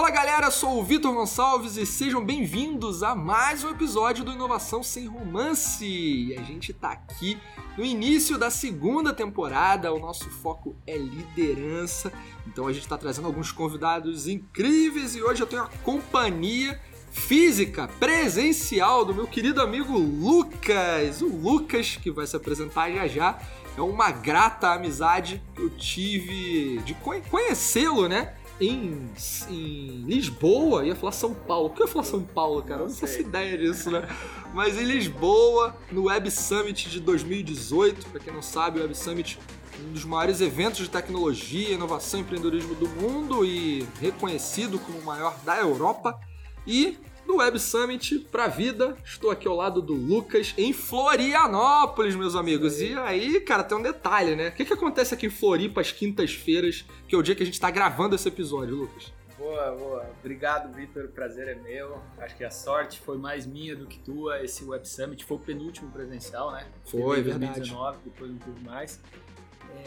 Fala galera, sou o Vitor Gonçalves e sejam bem-vindos a mais um episódio do Inovação Sem Romance. E a gente tá aqui no início da segunda temporada, o nosso foco é liderança. Então a gente tá trazendo alguns convidados incríveis e hoje eu tenho a companhia física, presencial do meu querido amigo Lucas. O Lucas que vai se apresentar já já. É uma grata amizade que eu tive de conhecê-lo, né? Em, em Lisboa, ia falar São Paulo. Por que eu ia falar São Paulo, cara? Eu não faço ideia disso, né? Mas em Lisboa, no Web Summit de 2018, para quem não sabe, o Web Summit um dos maiores eventos de tecnologia, inovação e empreendedorismo do mundo e reconhecido como o maior da Europa. E no Web Summit pra vida. Estou aqui ao lado do Lucas em Florianópolis, meus amigos. E aí, cara, tem um detalhe, né? O que, que acontece aqui em Floripa às quintas-feiras, que é o dia que a gente está gravando esse episódio, Lucas? Boa, boa. Obrigado, Vitor. O prazer é meu. Acho que a sorte foi mais minha do que tua. Esse Web Summit foi o penúltimo presencial, né? Foi, em verdade. 2019, depois não teve mais.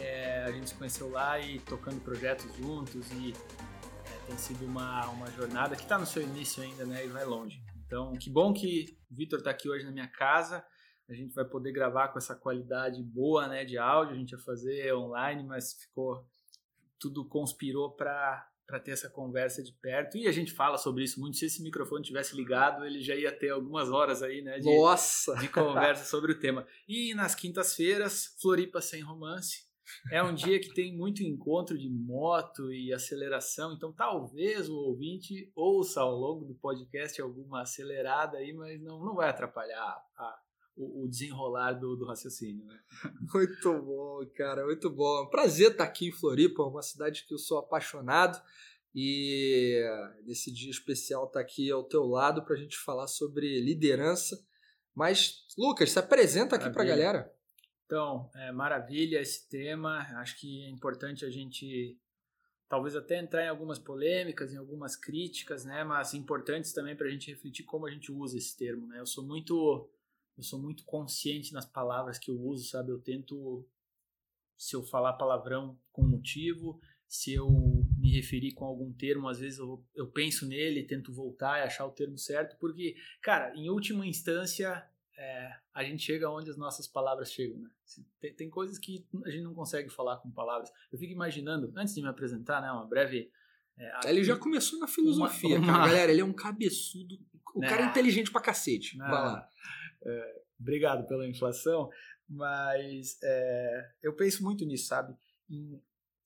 É, a gente se conheceu lá e tocando projetos juntos e tem sido uma, uma jornada que está no seu início ainda, né? E vai longe. Então, que bom que o Vitor está aqui hoje na minha casa. A gente vai poder gravar com essa qualidade boa, né, de áudio. A gente ia fazer online, mas ficou tudo conspirou para para ter essa conversa de perto. E a gente fala sobre isso muito. Se esse microfone tivesse ligado, ele já ia ter algumas horas aí, né? De, Nossa! De conversa sobre o tema. E nas quintas-feiras, Floripa sem romance. É um dia que tem muito encontro de moto e aceleração, então talvez o ouvinte ouça ao longo do podcast alguma acelerada aí, mas não, não vai atrapalhar a, o, o, desenrolar do, do raciocínio. Né? Muito bom, cara, muito bom. Prazer estar aqui em Floripa, uma cidade que eu sou apaixonado. E nesse dia especial estar aqui ao teu lado para a gente falar sobre liderança. Mas, Lucas, se apresenta aqui para a galera. Então, é, maravilha esse tema. Acho que é importante a gente talvez até entrar em algumas polêmicas, em algumas críticas, né? Mas importantes também para a gente refletir como a gente usa esse termo, né? Eu sou muito, eu sou muito consciente nas palavras que eu uso, sabe? Eu tento, se eu falar palavrão com motivo, se eu me referir com algum termo, às vezes eu, eu penso nele, tento voltar e achar o termo certo, porque, cara, em última instância é, a gente chega onde as nossas palavras chegam, né? Tem, tem, coisas que a gente não consegue falar com palavras. Eu fico imaginando, antes de me apresentar, né, uma breve... É, ele já começou na filosofia, uma, uma... Cara, galera, ele é um cabeçudo, o né? cara é inteligente pra cacete. Vai lá. É, obrigado pela inflação, mas é, eu penso muito nisso, sabe? Em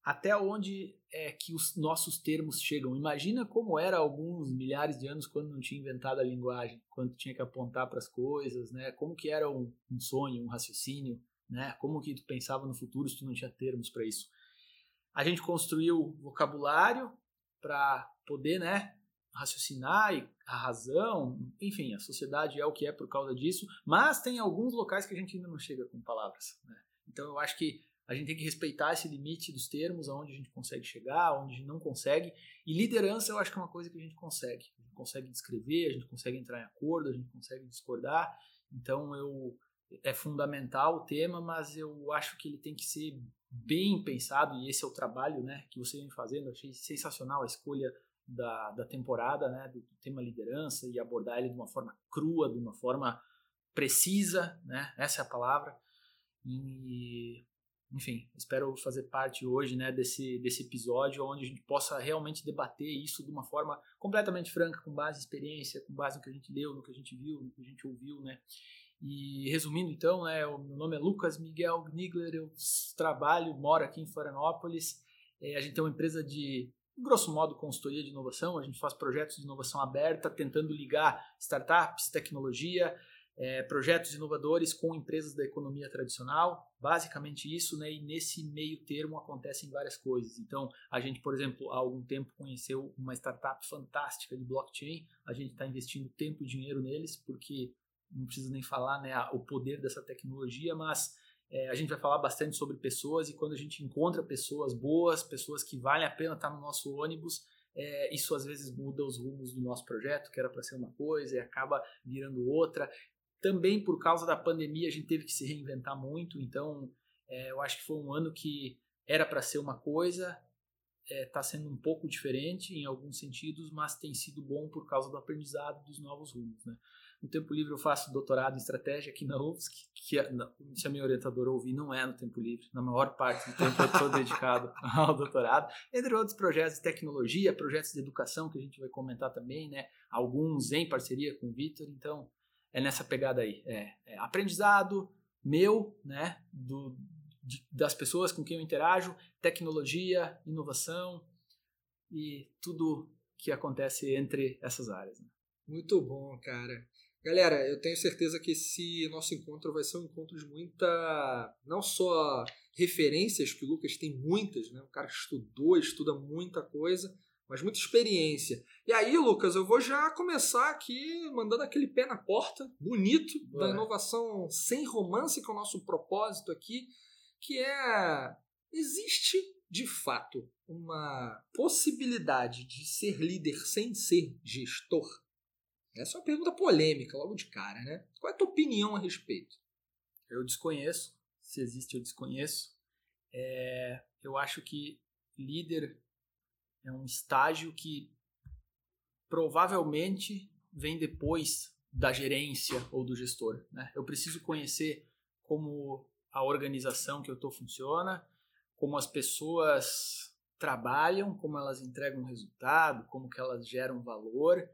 até onde é que os nossos termos chegam. Imagina como era alguns milhares de anos quando não tinha inventado a linguagem, quando tinha que apontar para as coisas, né? Como que era um, um, sonho, um raciocínio, né? Como que tu pensava no futuro se tu não tinha termos para isso? A gente construiu vocabulário para poder, né? raciocinar e a razão, enfim, a sociedade é o que é por causa disso, mas tem alguns locais que a gente ainda não chega com palavras. Né? Então eu acho que a gente tem que respeitar esse limite dos termos, aonde a gente consegue chegar, aonde a gente não consegue. E liderança eu acho que é uma coisa que a gente consegue. A gente consegue descrever, a gente consegue entrar em acordo, a gente consegue discordar. Então eu é fundamental o tema, mas eu acho que ele tem que ser bem pensado e esse é o trabalho, né, que você vem fazendo. Eu achei sensacional a escolha da, da temporada, né, do tema liderança e abordar ele de uma forma crua, de uma forma precisa, né? Essa é a palavra. E enfim, espero fazer parte hoje né, desse, desse episódio onde a gente possa realmente debater isso de uma forma completamente franca, com base em experiência, com base no que a gente leu, no que a gente viu, no que a gente ouviu, né? E resumindo então, né, o meu nome é Lucas Miguel Gnigler, eu trabalho, moro aqui em Florianópolis, é, a gente tem uma empresa de, grosso modo, consultoria de inovação, a gente faz projetos de inovação aberta, tentando ligar startups, tecnologia, é, projetos inovadores com empresas da economia tradicional, basicamente isso, né? E nesse meio termo acontecem várias coisas. Então, a gente, por exemplo, há algum tempo conheceu uma startup fantástica de blockchain, a gente está investindo tempo e dinheiro neles, porque não precisa nem falar né, o poder dessa tecnologia, mas é, a gente vai falar bastante sobre pessoas e quando a gente encontra pessoas boas, pessoas que valem a pena estar no nosso ônibus, é, isso às vezes muda os rumos do nosso projeto, que era para ser uma coisa e acaba virando outra. Também por causa da pandemia a gente teve que se reinventar muito, então é, eu acho que foi um ano que era para ser uma coisa, está é, sendo um pouco diferente em alguns sentidos, mas tem sido bom por causa do aprendizado dos novos rumos. Né? No tempo livre eu faço doutorado em estratégia aqui na UFSC, que, que não, se a minha orientadora ouvir, não é no tempo livre. Na maior parte do tempo eu estou dedicado ao doutorado, entre outros projetos de tecnologia, projetos de educação que a gente vai comentar também, né? alguns em parceria com o Vitor, então é nessa pegada aí. É, é aprendizado meu, né? do, de, das pessoas com quem eu interajo, tecnologia, inovação e tudo que acontece entre essas áreas. Né? Muito bom, cara. Galera, eu tenho certeza que esse nosso encontro vai ser um encontro de muita. não só referências, que o Lucas tem muitas, né? O cara estudou, estuda muita coisa, mas muita experiência. E aí, Lucas, eu vou já começar aqui mandando aquele pé na porta, bonito, da inovação sem romance, que é o nosso propósito aqui que é existe de fato uma possibilidade de ser líder sem ser gestor? Essa é uma pergunta polêmica logo de cara, né? Qual é a tua opinião a respeito? Eu desconheço. Se existe, eu desconheço. É, eu acho que líder é um estágio que provavelmente vem depois da gerência ou do gestor. Né? Eu preciso conhecer como a organização que eu estou funciona, como as pessoas trabalham, como elas entregam resultado, como que elas geram valor,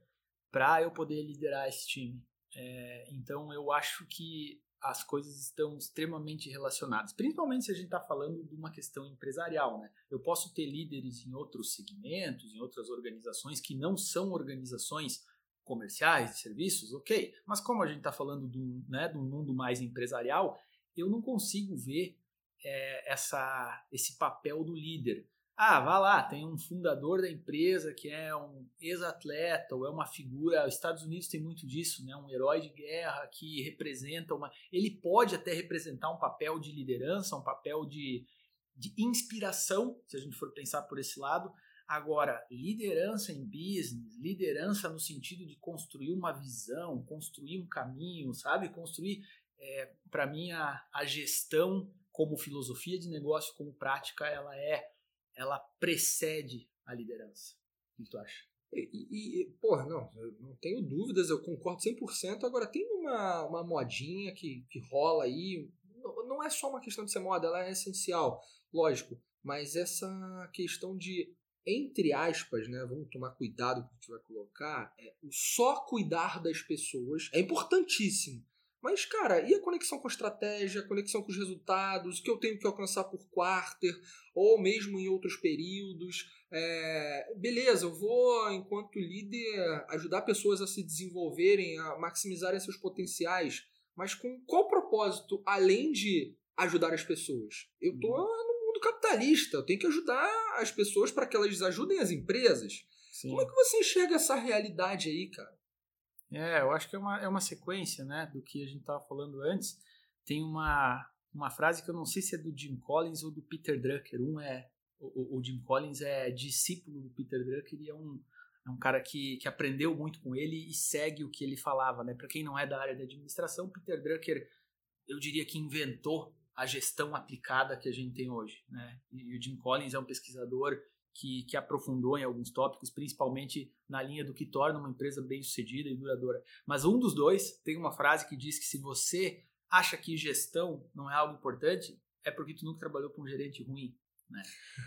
para eu poder liderar esse time. É, então eu acho que as coisas estão extremamente relacionadas, principalmente se a gente está falando de uma questão empresarial. Né? Eu posso ter líderes em outros segmentos, em outras organizações que não são organizações comerciais, de serviços, ok, mas como a gente está falando um, né, um mundo mais empresarial, eu não consigo ver é, essa, esse papel do líder. Ah, vá lá, tem um fundador da empresa que é um ex-atleta ou é uma figura. Os Estados Unidos tem muito disso, né? Um herói de guerra que representa uma. Ele pode até representar um papel de liderança, um papel de, de inspiração, se a gente for pensar por esse lado. Agora, liderança em business, liderança no sentido de construir uma visão, construir um caminho, sabe? Construir é, para mim a, a gestão como filosofia de negócio, como prática, ela é, ela precede a liderança. O que tu acha? E, e porra, não, não tenho dúvidas, eu concordo 100%. Agora, tem uma, uma modinha que, que rola aí, não, não é só uma questão de ser moda, ela é essencial, lógico, mas essa questão de, entre aspas, né, vamos tomar cuidado com o que a gente vai colocar, é, o só cuidar das pessoas é importantíssimo, mas, cara, e a conexão com a estratégia, a conexão com os resultados, o que eu tenho que alcançar por quarter, ou mesmo em outros períodos? É, beleza, eu vou, enquanto líder, ajudar pessoas a se desenvolverem, a maximizarem seus potenciais, mas com qual propósito, além de ajudar as pessoas? Eu tô uhum. no mundo capitalista, eu tenho que ajudar as pessoas para que elas ajudem as empresas. Sim. Como é que você enxerga essa realidade aí, cara? É, eu acho que é uma, é uma sequência, né, do que a gente estava falando antes. Tem uma, uma frase que eu não sei se é do Jim Collins ou do Peter Drucker. Um é o, o Jim Collins é discípulo do Peter Drucker e é um, é um cara que, que aprendeu muito com ele e segue o que ele falava, né? Para quem não é da área da administração, Peter Drucker, eu diria que inventou a gestão aplicada que a gente tem hoje, né? E o Jim Collins é um pesquisador que, que aprofundou em alguns tópicos, principalmente na linha do que torna uma empresa bem sucedida e duradoura. Mas um dos dois tem uma frase que diz que se você acha que gestão não é algo importante, é porque tu nunca trabalhou com um gerente ruim. Né?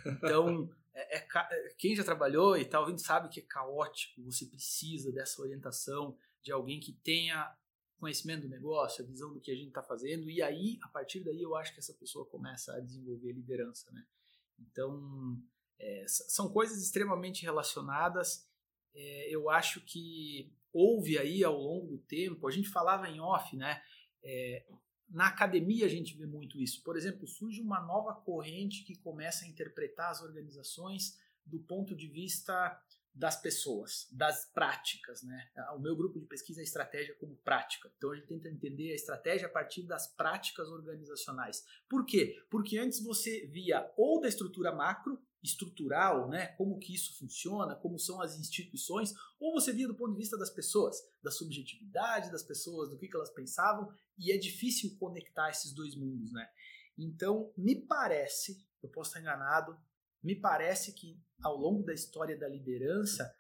Então, é, é, é quem já trabalhou e está ouvindo sabe que é caótico, você precisa dessa orientação de alguém que tenha conhecimento do negócio, a visão do que a gente está fazendo, e aí, a partir daí, eu acho que essa pessoa começa a desenvolver liderança. Né? Então, é, são coisas extremamente relacionadas. É, eu acho que houve aí ao longo do tempo, a gente falava em off, né? É, na academia a gente vê muito isso. Por exemplo, surge uma nova corrente que começa a interpretar as organizações do ponto de vista das pessoas, das práticas, né? O meu grupo de pesquisa é estratégia como prática. Então a gente tenta entender a estratégia a partir das práticas organizacionais. Por quê? Porque antes você via ou da estrutura macro, estrutural, né? Como que isso funciona, como são as instituições, ou você via do ponto de vista das pessoas, da subjetividade das pessoas, do que, que elas pensavam, e é difícil conectar esses dois mundos, né? Então, me parece, eu posso estar enganado, me parece que ao longo da história da liderança,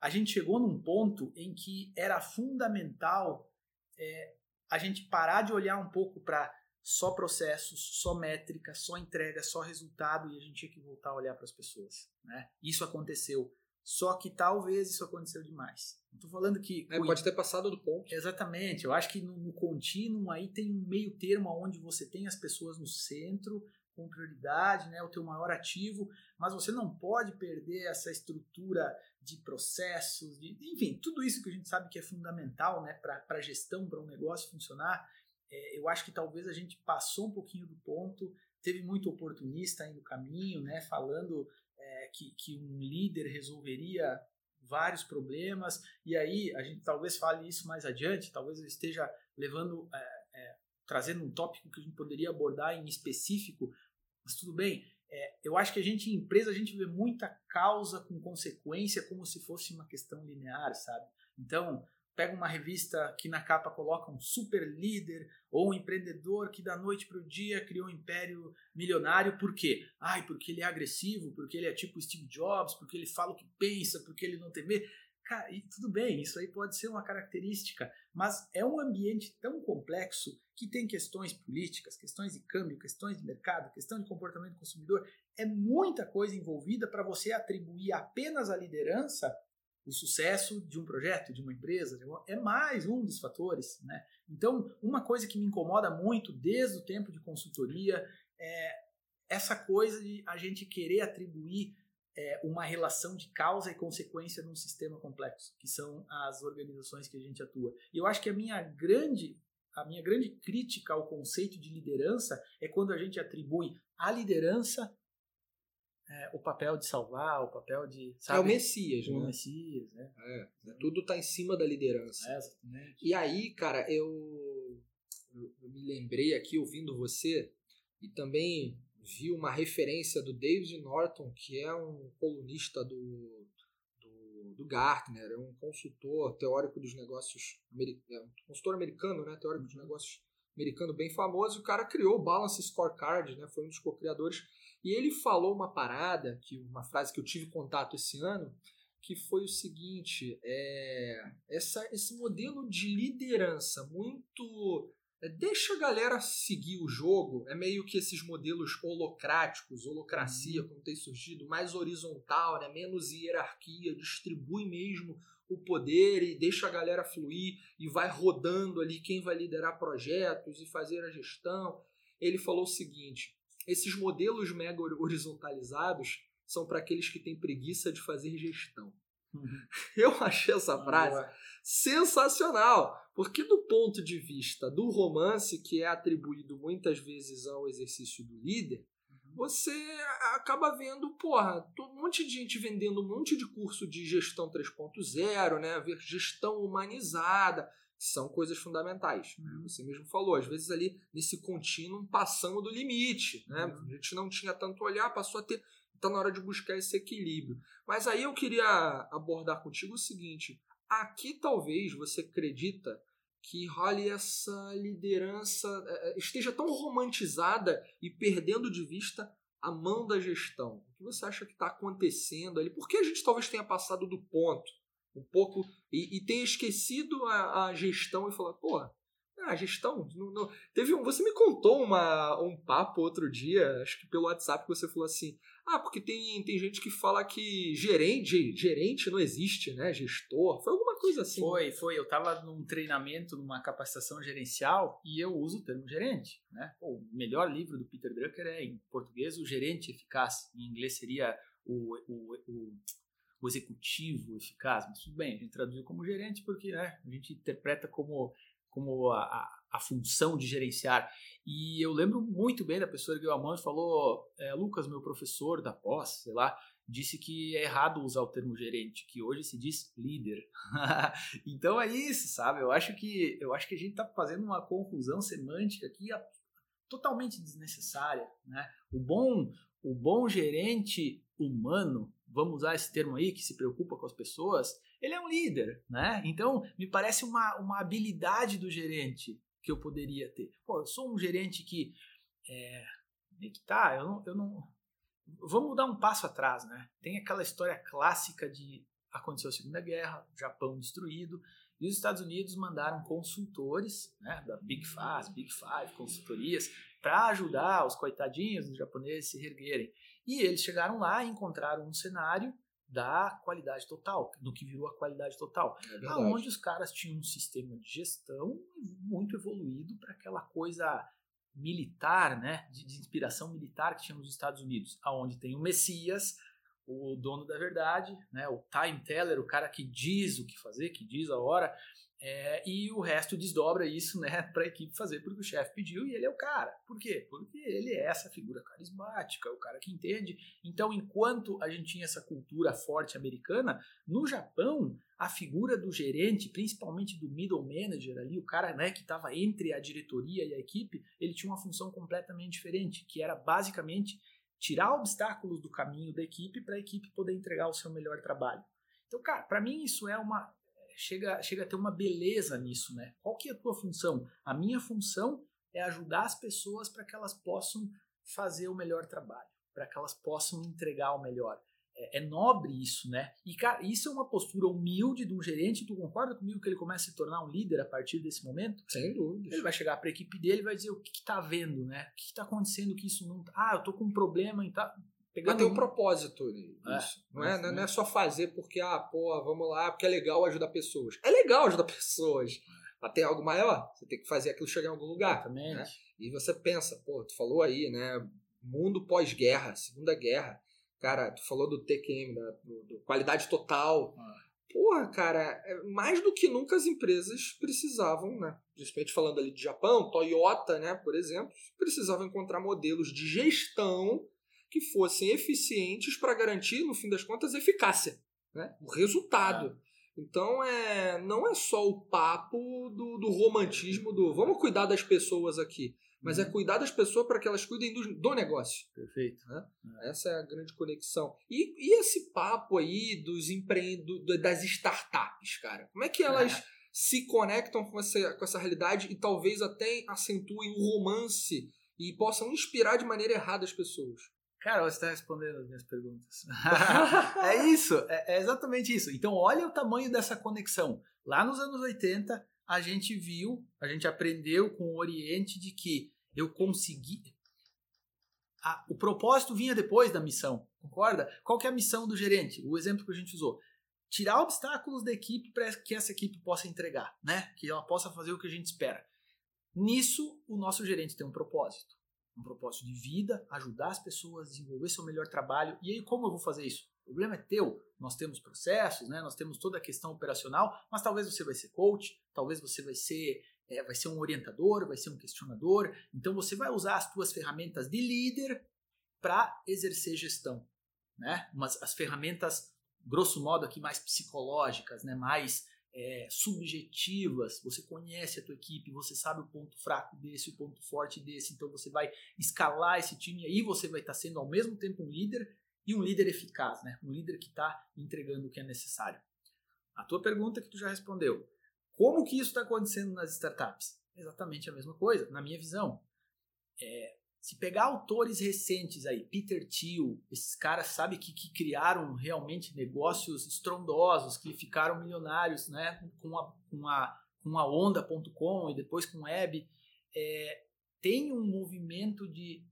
a gente chegou num ponto em que era fundamental é, a gente parar de olhar um pouco para só processos, só métrica, só entrega, só resultado e a gente tinha que voltar a olhar para as pessoas. Né? Isso aconteceu. Só que talvez isso aconteceu demais. Não estou falando que. É, pode ter passado do ponto. Exatamente. Eu acho que no, no contínuo aí tem um meio termo onde você tem as pessoas no centro, com prioridade, né, o teu maior ativo, mas você não pode perder essa estrutura de processos, de, enfim, tudo isso que a gente sabe que é fundamental né, para a gestão, para um negócio funcionar. É, eu acho que talvez a gente passou um pouquinho do ponto, teve muito oportunista aí no caminho, né, falando é, que, que um líder resolveria vários problemas, e aí a gente talvez fale isso mais adiante, talvez eu esteja levando é, trazendo um tópico que a gente poderia abordar em específico, mas tudo bem. É, eu acho que a gente, em empresa, a gente vê muita causa com consequência como se fosse uma questão linear, sabe? Então, pega uma revista que na capa coloca um super líder ou um empreendedor que da noite para o dia criou um império milionário. Por quê? Ai, porque ele é agressivo, porque ele é tipo Steve Jobs, porque ele fala o que pensa, porque ele não tem medo. Cara, e tudo bem, isso aí pode ser uma característica, mas é um ambiente tão complexo que tem questões políticas, questões de câmbio, questões de mercado, questão de comportamento do consumidor. É muita coisa envolvida para você atribuir apenas à liderança o sucesso de um projeto, de uma empresa. É mais um dos fatores. Né? Então, uma coisa que me incomoda muito desde o tempo de consultoria é essa coisa de a gente querer atribuir é, uma relação de causa e consequência num sistema complexo, que são as organizações que a gente atua. E eu acho que a minha grande a minha grande crítica ao conceito de liderança é quando a gente atribui à liderança é, o papel de salvar, o papel de. Sabe, é o Messias, né? O Messias, né? É, né? tudo está em cima da liderança. É, exatamente. E aí, cara, eu, eu, eu me lembrei aqui ouvindo você e também vi uma referência do David Norton, que é um colunista do, do, do Gartner, é um consultor teórico dos negócios, é um consultor americano, né, teórico dos negócios americano bem famoso, o cara criou o Balance Scorecard, né, foi um dos co-criadores, e ele falou uma parada, que uma frase que eu tive contato esse ano, que foi o seguinte, é, essa, esse modelo de liderança muito é, deixa a galera seguir o jogo. É meio que esses modelos holocráticos, holocracia, uhum. como tem surgido, mais horizontal, né? menos hierarquia, distribui mesmo o poder e deixa a galera fluir e vai rodando ali quem vai liderar projetos e fazer a gestão. Ele falou o seguinte: esses modelos mega horizontalizados são para aqueles que têm preguiça de fazer gestão. Uhum. Eu achei essa frase sensacional. Porque, do ponto de vista do romance, que é atribuído muitas vezes ao exercício do líder, uhum. você acaba vendo, porra, um monte de gente vendendo um monte de curso de gestão 3.0, né? Gestão humanizada, são coisas fundamentais. Né? Você mesmo falou, às vezes ali nesse contínuo passamos do limite, né? Uhum. A gente não tinha tanto olhar, passou a ter. Está na hora de buscar esse equilíbrio. Mas aí eu queria abordar contigo o seguinte: Aqui talvez você acredita que role essa liderança é, é, esteja tão romantizada e perdendo de vista a mão da gestão. O que você acha que está acontecendo ali? Por que a gente talvez tenha passado do ponto um pouco e, e esquecido a, a gestão e falar, pô, a gestão. Não, não. Teve um, você me contou uma, um papo outro dia, acho que pelo WhatsApp, que você falou assim: ah, porque tem, tem gente que fala que gerente, gerente não existe, né? Gestor. Foi alguma coisa assim. Foi, foi. Eu estava num treinamento, numa capacitação gerencial e eu uso o termo gerente. Né? O melhor livro do Peter Drucker é, em português, o gerente eficaz. Em inglês seria o, o, o o executivo eficaz, mas tudo bem, a gente traduziu como gerente porque né, a gente interpreta como como a, a, a, função de gerenciar. E eu lembro muito bem da pessoa que mão e falou: é, Lucas, meu professor da pós, sei lá, disse que é errado usar o termo gerente, que hoje se diz líder. então é isso, sabe? Eu acho que eu acho que a gente está fazendo uma confusão semântica aqui totalmente desnecessária, né? O bom o bom gerente humano, vamos usar esse termo aí, que se preocupa com as pessoas, ele é um líder, né? Então, me parece uma, uma habilidade do gerente que eu poderia ter. Pô, eu sou um gerente que. É, que tá, eu não, eu não. vamos dar um passo atrás, né? Tem aquela história clássica de aconteceu a Segunda Guerra, Japão destruído, e os Estados Unidos mandaram consultores, né, da Big Five, Big Five, consultorias, para ajudar os coitadinhos japoneses se reerguerem. E eles chegaram lá e encontraram um cenário da qualidade total, do que virou a qualidade total, é aonde os caras tinham um sistema de gestão muito evoluído para aquela coisa militar, né, de, de, inspiração militar que tinha nos Estados Unidos, aonde tem o Messias, o dono da verdade, né, o time teller, o cara que diz o que fazer, que diz a hora, é, e o resto desdobra isso né, para a equipe fazer porque o chefe pediu e ele é o cara. Por quê? Porque ele é essa figura carismática, o cara que entende. Então, enquanto a gente tinha essa cultura forte americana, no Japão, a figura do gerente, principalmente do middle manager ali, o cara né, que estava entre a diretoria e a equipe, ele tinha uma função completamente diferente, que era basicamente tirar obstáculos do caminho da equipe para a equipe poder entregar o seu melhor trabalho. Então, cara, para mim isso é uma chega chega a ter uma beleza nisso, né? Qual que é a tua função? A minha função é ajudar as pessoas para que elas possam fazer o melhor trabalho, para que elas possam entregar o melhor. É, é, nobre isso, né? E, cara, isso é uma postura humilde de um gerente. Tu concorda comigo que ele começa a se tornar um líder a partir desse momento? Sem dúvida. Ele vai chegar para a equipe dele e vai dizer o que, está vendo, né? O que, está acontecendo que isso não. Tá, ah, eu tô com um problema e tá. Pegando tem um propósito nisso. É, não, é, não, é, só fazer porque, ah, pô, vamos lá, porque é legal ajudar pessoas. É legal ajudar pessoas. Mas tem algo maior. Você tem que fazer aquilo chegar em algum lugar. Exatamente. Né? E você pensa, pô, tu falou aí, né? Mundo pós-guerra, Segunda Guerra Cara, tu falou do TQM, da, do, do qualidade total. Ah. Porra, cara, é, mais do que nunca as empresas precisavam, né? Principalmente falando ali de Japão, Toyota, né, por exemplo, precisavam encontrar modelos de gestão que fossem eficientes para garantir, no fim das contas, eficácia, né? O resultado. Ah. Então é, não é só o papo do, do romantismo do vamos cuidar das pessoas aqui mas é uhum. cuidar das pessoas para que elas cuidem do, do negócio. Perfeito. Né? É. Essa é a grande conexão. E, e esse papo aí dos empreendo, das startups, cara? Como é que elas é. se conectam com essa, com essa realidade e talvez até acentuem o romance e possam inspirar de maneira errada as pessoas? Cara, você está respondendo as minhas perguntas. é isso, é, é exatamente isso. Então, olha o tamanho dessa conexão. Lá nos anos 80, a gente viu, a gente aprendeu com o Oriente de que eu consegui. Ah, o propósito vinha depois da missão, concorda? Qual que é a missão do gerente? O exemplo que a gente usou. Tirar obstáculos da equipe para que essa equipe possa entregar, né? Que ela possa fazer o que a gente espera. Nisso, o nosso gerente tem um propósito. Um propósito de vida, ajudar as pessoas a desenvolver seu melhor trabalho. E aí, como eu vou fazer isso? O problema é teu. Nós temos processos, né? nós temos toda a questão operacional, mas talvez você vai ser coach, talvez você vai ser, é, vai ser um orientador, vai ser um questionador. Então você vai usar as tuas ferramentas de líder para exercer gestão. Né? Mas as ferramentas, grosso modo, aqui mais psicológicas, né? mais é, subjetivas, você conhece a tua equipe, você sabe o ponto fraco desse, o ponto forte desse, então você vai escalar esse time e aí você vai estar sendo ao mesmo tempo um líder e um líder eficaz, né? um líder que está entregando o que é necessário. A tua pergunta que tu já respondeu, como que isso está acontecendo nas startups? Exatamente a mesma coisa, na minha visão. É, se pegar autores recentes aí, Peter Thiel, esses caras, sabe, que, que criaram realmente negócios estrondosos, que ficaram milionários né, com a, com a, com a onda.com e depois com web, é, tem um movimento de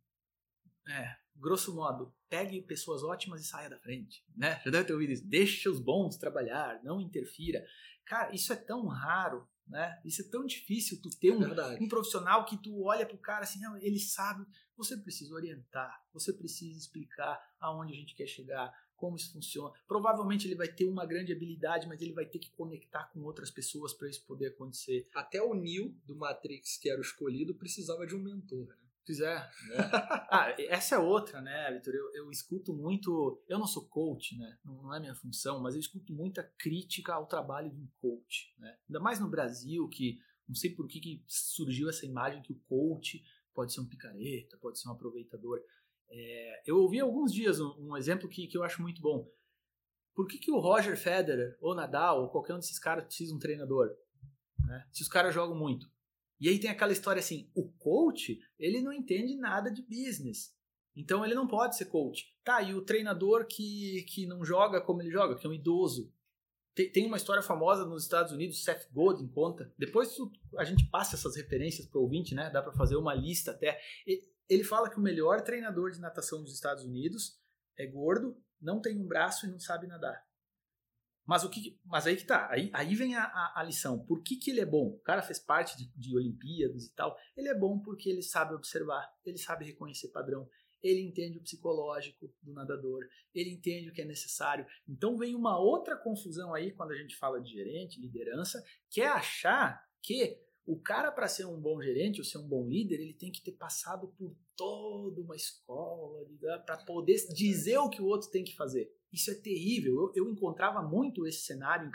é, grosso modo, pegue pessoas ótimas e saia da frente, né? Já deve ter ouvido isso. Deixe os bons trabalhar, não interfira. Cara, isso é tão raro, né? Isso é tão difícil tu ter um, um profissional que tu olha pro cara assim, não, ele sabe. Você precisa orientar, você precisa explicar aonde a gente quer chegar, como isso funciona. Provavelmente ele vai ter uma grande habilidade, mas ele vai ter que conectar com outras pessoas para isso poder acontecer. Até o Neil do Matrix, que era o escolhido, precisava de um mentor. Né? Fizer. Né? ah, essa é outra, né, Vitor? Eu, eu, escuto muito. Eu não sou coach, né? Não, não, é minha função, mas eu escuto muita crítica ao trabalho de um coach, né? Ainda mais no Brasil, que não sei por que, que surgiu essa imagem que o coach pode ser um picareta, pode ser um aproveitador. É, eu ouvi alguns dias um, um, exemplo que, que eu acho muito bom. Por que, que o Roger Federer, ou Nadal, ou qualquer um desses caras precisa de um treinador? Né? Se os caras jogam muito. E aí tem aquela história assim, o coach, ele não entende nada de business. Então ele não pode ser coach. Tá, e o treinador que, que não joga como ele joga, que é um idoso. Tem, tem uma história famosa nos Estados Unidos, Seth Godin conta. Depois a gente passa essas referências para o ouvinte, né? Dá para fazer uma lista até. Ele fala que o melhor treinador de natação dos Estados Unidos é gordo, não tem um braço e não sabe nadar. Mas o que, mas aí que tá, aí, aí vem a, a, a, lição. Por que, que ele é bom? O cara fez parte de, de Olimpíadas e tal. Ele é bom porque ele sabe observar, ele sabe reconhecer padrão, ele entende o psicológico do nadador, ele entende o que é necessário. Então vem uma outra confusão aí quando a gente fala de gerente, liderança, que é achar que o cara para ser um bom gerente ou ser um bom líder, ele tem que ter passado por toda uma escola para poder dizer o que o outro tem que fazer. Isso é terrível. Eu, eu encontrava muito esse cenário em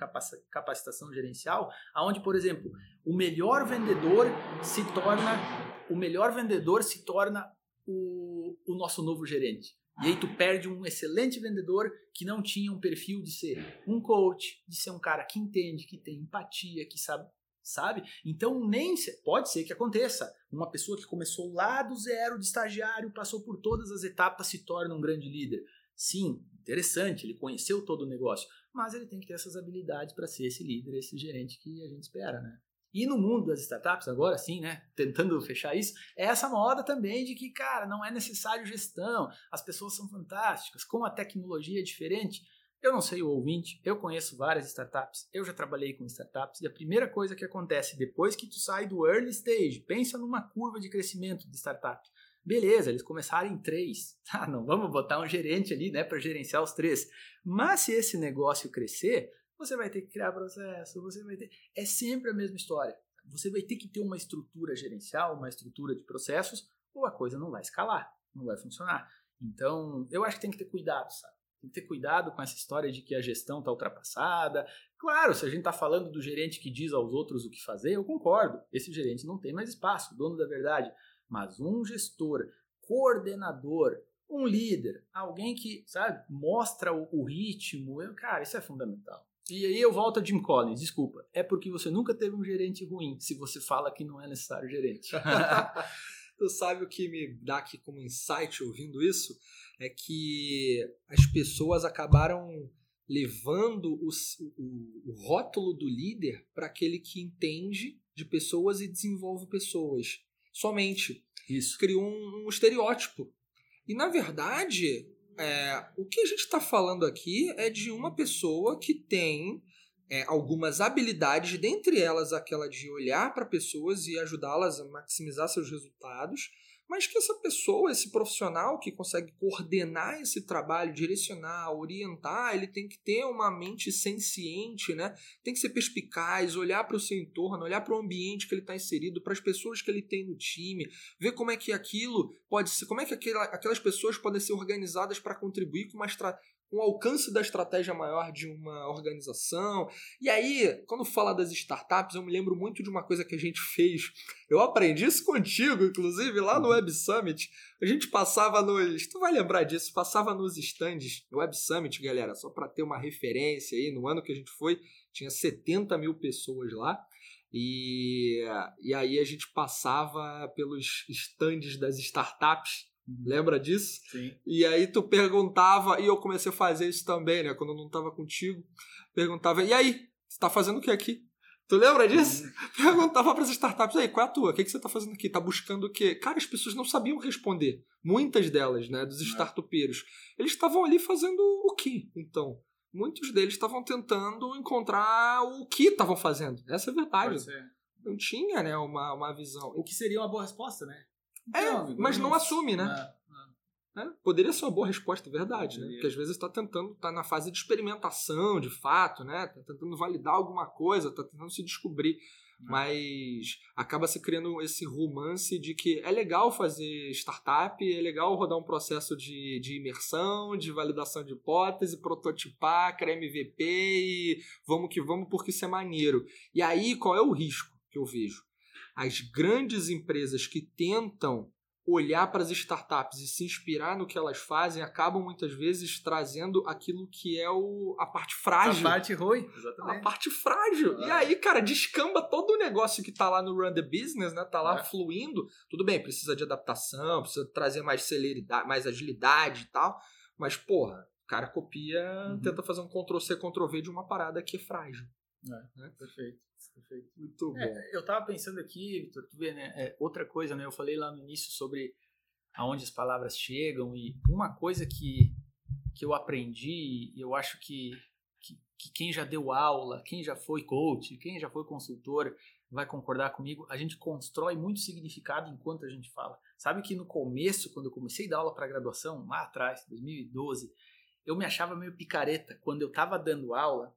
capacitação gerencial, aonde, por exemplo, o melhor vendedor se torna o melhor vendedor se torna o, o nosso novo gerente. E aí tu perde um excelente vendedor que não tinha um perfil de ser um coach, de ser um cara que entende, que tem empatia, que sabe, sabe? Então nem se, pode ser que aconteça. Uma pessoa que começou lá do zero de estagiário, passou por todas as etapas, se torna um grande líder. Sim, interessante, ele conheceu todo o negócio, mas ele tem que ter essas habilidades para ser esse líder, esse gerente que a gente espera, né? E no mundo das startups, agora sim, né, tentando fechar isso, é essa moda também de que, cara, não é necessário gestão, as pessoas são fantásticas, como a tecnologia é diferente. Eu não sei o ouvinte, eu conheço várias startups, eu já trabalhei com startups, e a primeira coisa que acontece depois que tu sai do early stage, pensa numa curva de crescimento de startup. Beleza, eles começaram em três. Ah, não vamos botar um gerente ali, né, para gerenciar os três. Mas se esse negócio crescer, você vai ter que criar processo, você vai ter. É sempre a mesma história. Você vai ter que ter uma estrutura gerencial, uma estrutura de processos, ou a coisa não vai escalar, não vai funcionar. Então, eu acho que tem que ter cuidado, sabe? Tem que ter cuidado com essa história de que a gestão está ultrapassada. Claro, se a gente está falando do gerente que diz aos outros o que fazer, eu concordo. Esse gerente não tem mais espaço, dono da verdade. Mas um gestor, coordenador, um líder, alguém que, sabe, mostra o, o ritmo, eu, cara, isso é fundamental. E aí eu volto a Jim Collins, desculpa. É porque você nunca teve um gerente ruim, se você fala que não é necessário gerente. tu sabe o que me dá aqui como insight ouvindo isso? É que as pessoas acabaram levando o, o, o rótulo do líder para aquele que entende de pessoas e desenvolve pessoas. Somente. Isso. Criou um, um estereótipo. E na verdade, é, o que a gente está falando aqui é de uma pessoa que tem é, algumas habilidades, dentre elas aquela de olhar para pessoas e ajudá-las a maximizar seus resultados, mas que essa pessoa, esse profissional que consegue coordenar esse trabalho, direcionar, orientar, ele tem que ter uma mente senciente, né? Tem que ser perspicaz, olhar para o seu entorno, olhar para o ambiente que ele está inserido, para as pessoas que ele tem no time, ver como é que aquilo pode ser, como é que aquelas pessoas podem ser organizadas para contribuir com uma estratégia um alcance da estratégia maior de uma organização. E aí, quando fala das startups, eu me lembro muito de uma coisa que a gente fez. Eu aprendi isso contigo, inclusive, lá no Web Summit. A gente passava nos. Tu vai lembrar disso? Passava nos stands do Web Summit, galera, só para ter uma referência aí. No ano que a gente foi, tinha 70 mil pessoas lá. E, e aí a gente passava pelos stands das startups Uhum. Lembra disso? Sim. E aí tu perguntava, e eu comecei a fazer isso também, né? Quando eu não tava contigo. Perguntava, e aí? Você tá fazendo o que aqui? Tu lembra disso? Uhum. Perguntava para as startups, aí, qual é a tua? O que, que você tá fazendo aqui? Tá buscando o quê? Cara, as pessoas não sabiam responder. Muitas delas, né? Dos é. startupeiros. Eles estavam ali fazendo o quê, então? Muitos deles estavam tentando encontrar o que estavam fazendo. Essa é a verdade. Não tinha, né, uma, uma visão. O que seria uma boa resposta, né? É, não, mas não assume, né? É, é. Poderia ser uma boa resposta, verdade, né? Porque às vezes está tentando, está na fase de experimentação, de fato, né? Está tentando validar alguma coisa, está tentando se descobrir. Mas acaba se criando esse romance de que é legal fazer startup, é legal rodar um processo de, de imersão, de validação de hipótese, prototipar, criar MVP e vamos que vamos porque isso é maneiro. E aí qual é o risco que eu vejo? As grandes empresas que tentam olhar para as startups e se inspirar no que elas fazem acabam muitas vezes trazendo aquilo que é o, a parte frágil. A parte ruim, exatamente. A parte frágil. E aí, cara, descamba todo o negócio que tá lá no Run the Business, né? Tá lá é. fluindo. Tudo bem, precisa de adaptação, precisa trazer mais celeridade, mais agilidade e tal. Mas, porra, o cara copia, uhum. tenta fazer um Ctrl-C, Ctrl-V de uma parada que é frágil. É, né? Perfeito. Perfeito. Muito é, bom. Eu estava pensando aqui, Vitor, tu vê, né? É, outra coisa, né? Eu falei lá no início sobre aonde as palavras chegam e uma coisa que, que eu aprendi, e eu acho que, que, que quem já deu aula, quem já foi coach, quem já foi consultor, vai concordar comigo, a gente constrói muito significado enquanto a gente fala. Sabe que no começo, quando eu comecei a dar aula para graduação, lá atrás, 2012, eu me achava meio picareta quando eu estava dando aula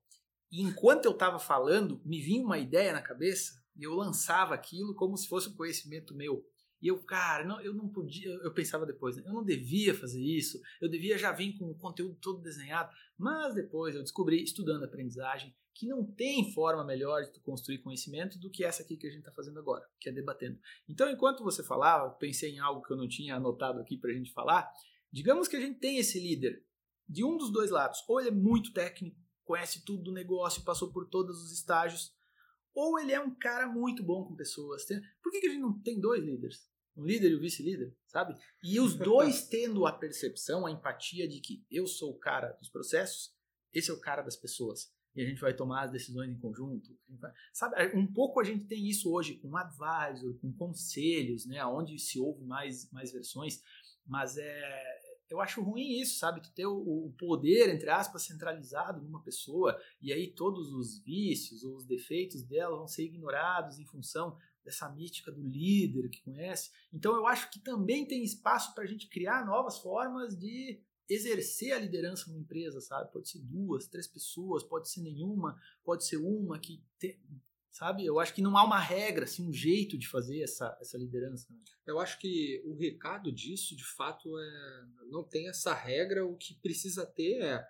e enquanto eu estava falando, me vinha uma ideia na cabeça e eu lançava aquilo como se fosse um conhecimento meu. E eu, cara, não, eu não podia, eu pensava depois, né? eu não devia fazer isso, eu devia já vir com o conteúdo todo desenhado, mas depois eu descobri, estudando aprendizagem, que não tem forma melhor de tu construir conhecimento do que essa aqui que a gente está fazendo agora, que é debatendo. Então, enquanto você falava, pensei em algo que eu não tinha anotado aqui para a gente falar, digamos que a gente tem esse líder de um dos dois lados, ou ele é muito técnico, conhece tudo do negócio, passou por todos os estágios, ou ele é um cara muito bom com pessoas. Por que, que a gente não tem dois líderes? Um líder e o vice-líder, sabe? E os dois tendo a percepção, a empatia de que eu sou o cara dos processos, esse é o cara das pessoas. E a gente vai tomar as decisões em conjunto. Sabe, um pouco a gente tem isso hoje com advisor, com conselhos, né? Onde se ouve mais, mais versões. Mas é, eu acho ruim isso, sabe? Tu ter o, o, poder, entre aspas, centralizado numa pessoa e aí todos os vícios ou os defeitos dela vão ser ignorados em função dessa mística do líder que conhece. Então eu acho que também tem espaço para a gente criar novas formas de exercer a liderança numa empresa, sabe? Pode ser duas, três pessoas, pode ser nenhuma, pode ser uma que te, sabe? Eu acho que não há uma regra, assim, um jeito de fazer essa, essa liderança. Né? Eu acho que o recado disso, de fato, é não tem essa regra. O que precisa ter é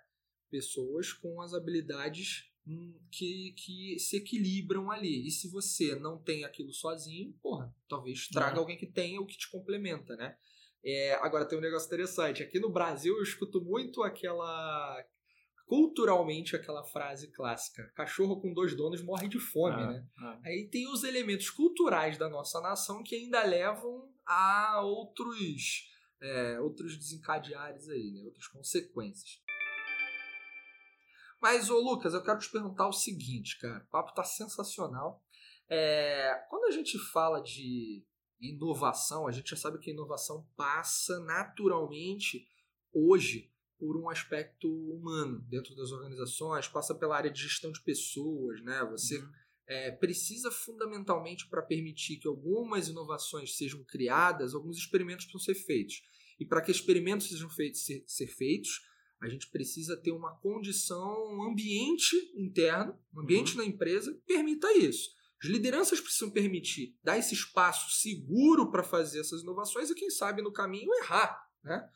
pessoas com as habilidades hum, que, que se equilibram ali. E se você não tem aquilo sozinho, porra, talvez traga é. alguém que tenha o que te complementa, né? É, agora tem um negócio interessante. Aqui no Brasil eu escuto muito aquela culturalmente aquela frase clássica: cachorro com dois donos morre de fome, ah, né? Ah. Aí tem os elementos culturais da nossa nação que ainda levam a outros é, outros desencadeares aí, né? Outras consequências. Mas, ô Lucas, eu quero te perguntar o seguinte, cara. O papo tá sensacional. É, quando a gente fala de inovação, a gente já sabe que a inovação passa naturalmente hoje por um aspecto humano dentro das organizações, passa pela área de gestão de pessoas, né? Você uhum. é, precisa fundamentalmente para permitir que algumas inovações sejam criadas, alguns experimentos precisam ser feitos. E para que experimentos sejam feitos, ser, ser feitos, a gente precisa ter uma condição, um ambiente interno, um ambiente uhum. na empresa que permita isso. As lideranças precisam permitir dar esse espaço seguro para fazer essas inovações e, quem sabe, no caminho errar. Né?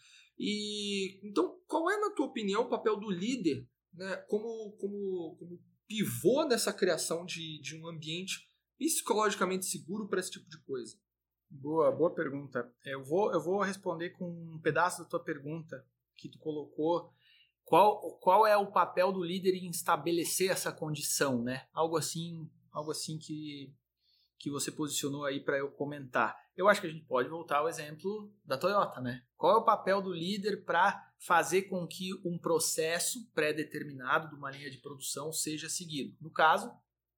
E então, qual é, na tua opinião, o papel do líder né, como, como, como pivô nessa criação de, de um ambiente psicologicamente seguro para esse tipo de coisa? Boa, boa pergunta. Eu vou, eu vou responder com um pedaço da tua pergunta que tu colocou. Qual, qual é o papel do líder em estabelecer essa condição, né? Algo assim, algo assim que, que você posicionou aí para eu comentar eu acho que a gente pode voltar ao exemplo da Toyota, né? Qual é o papel do líder para fazer com que um processo pré-determinado de uma linha de produção seja seguido? No caso,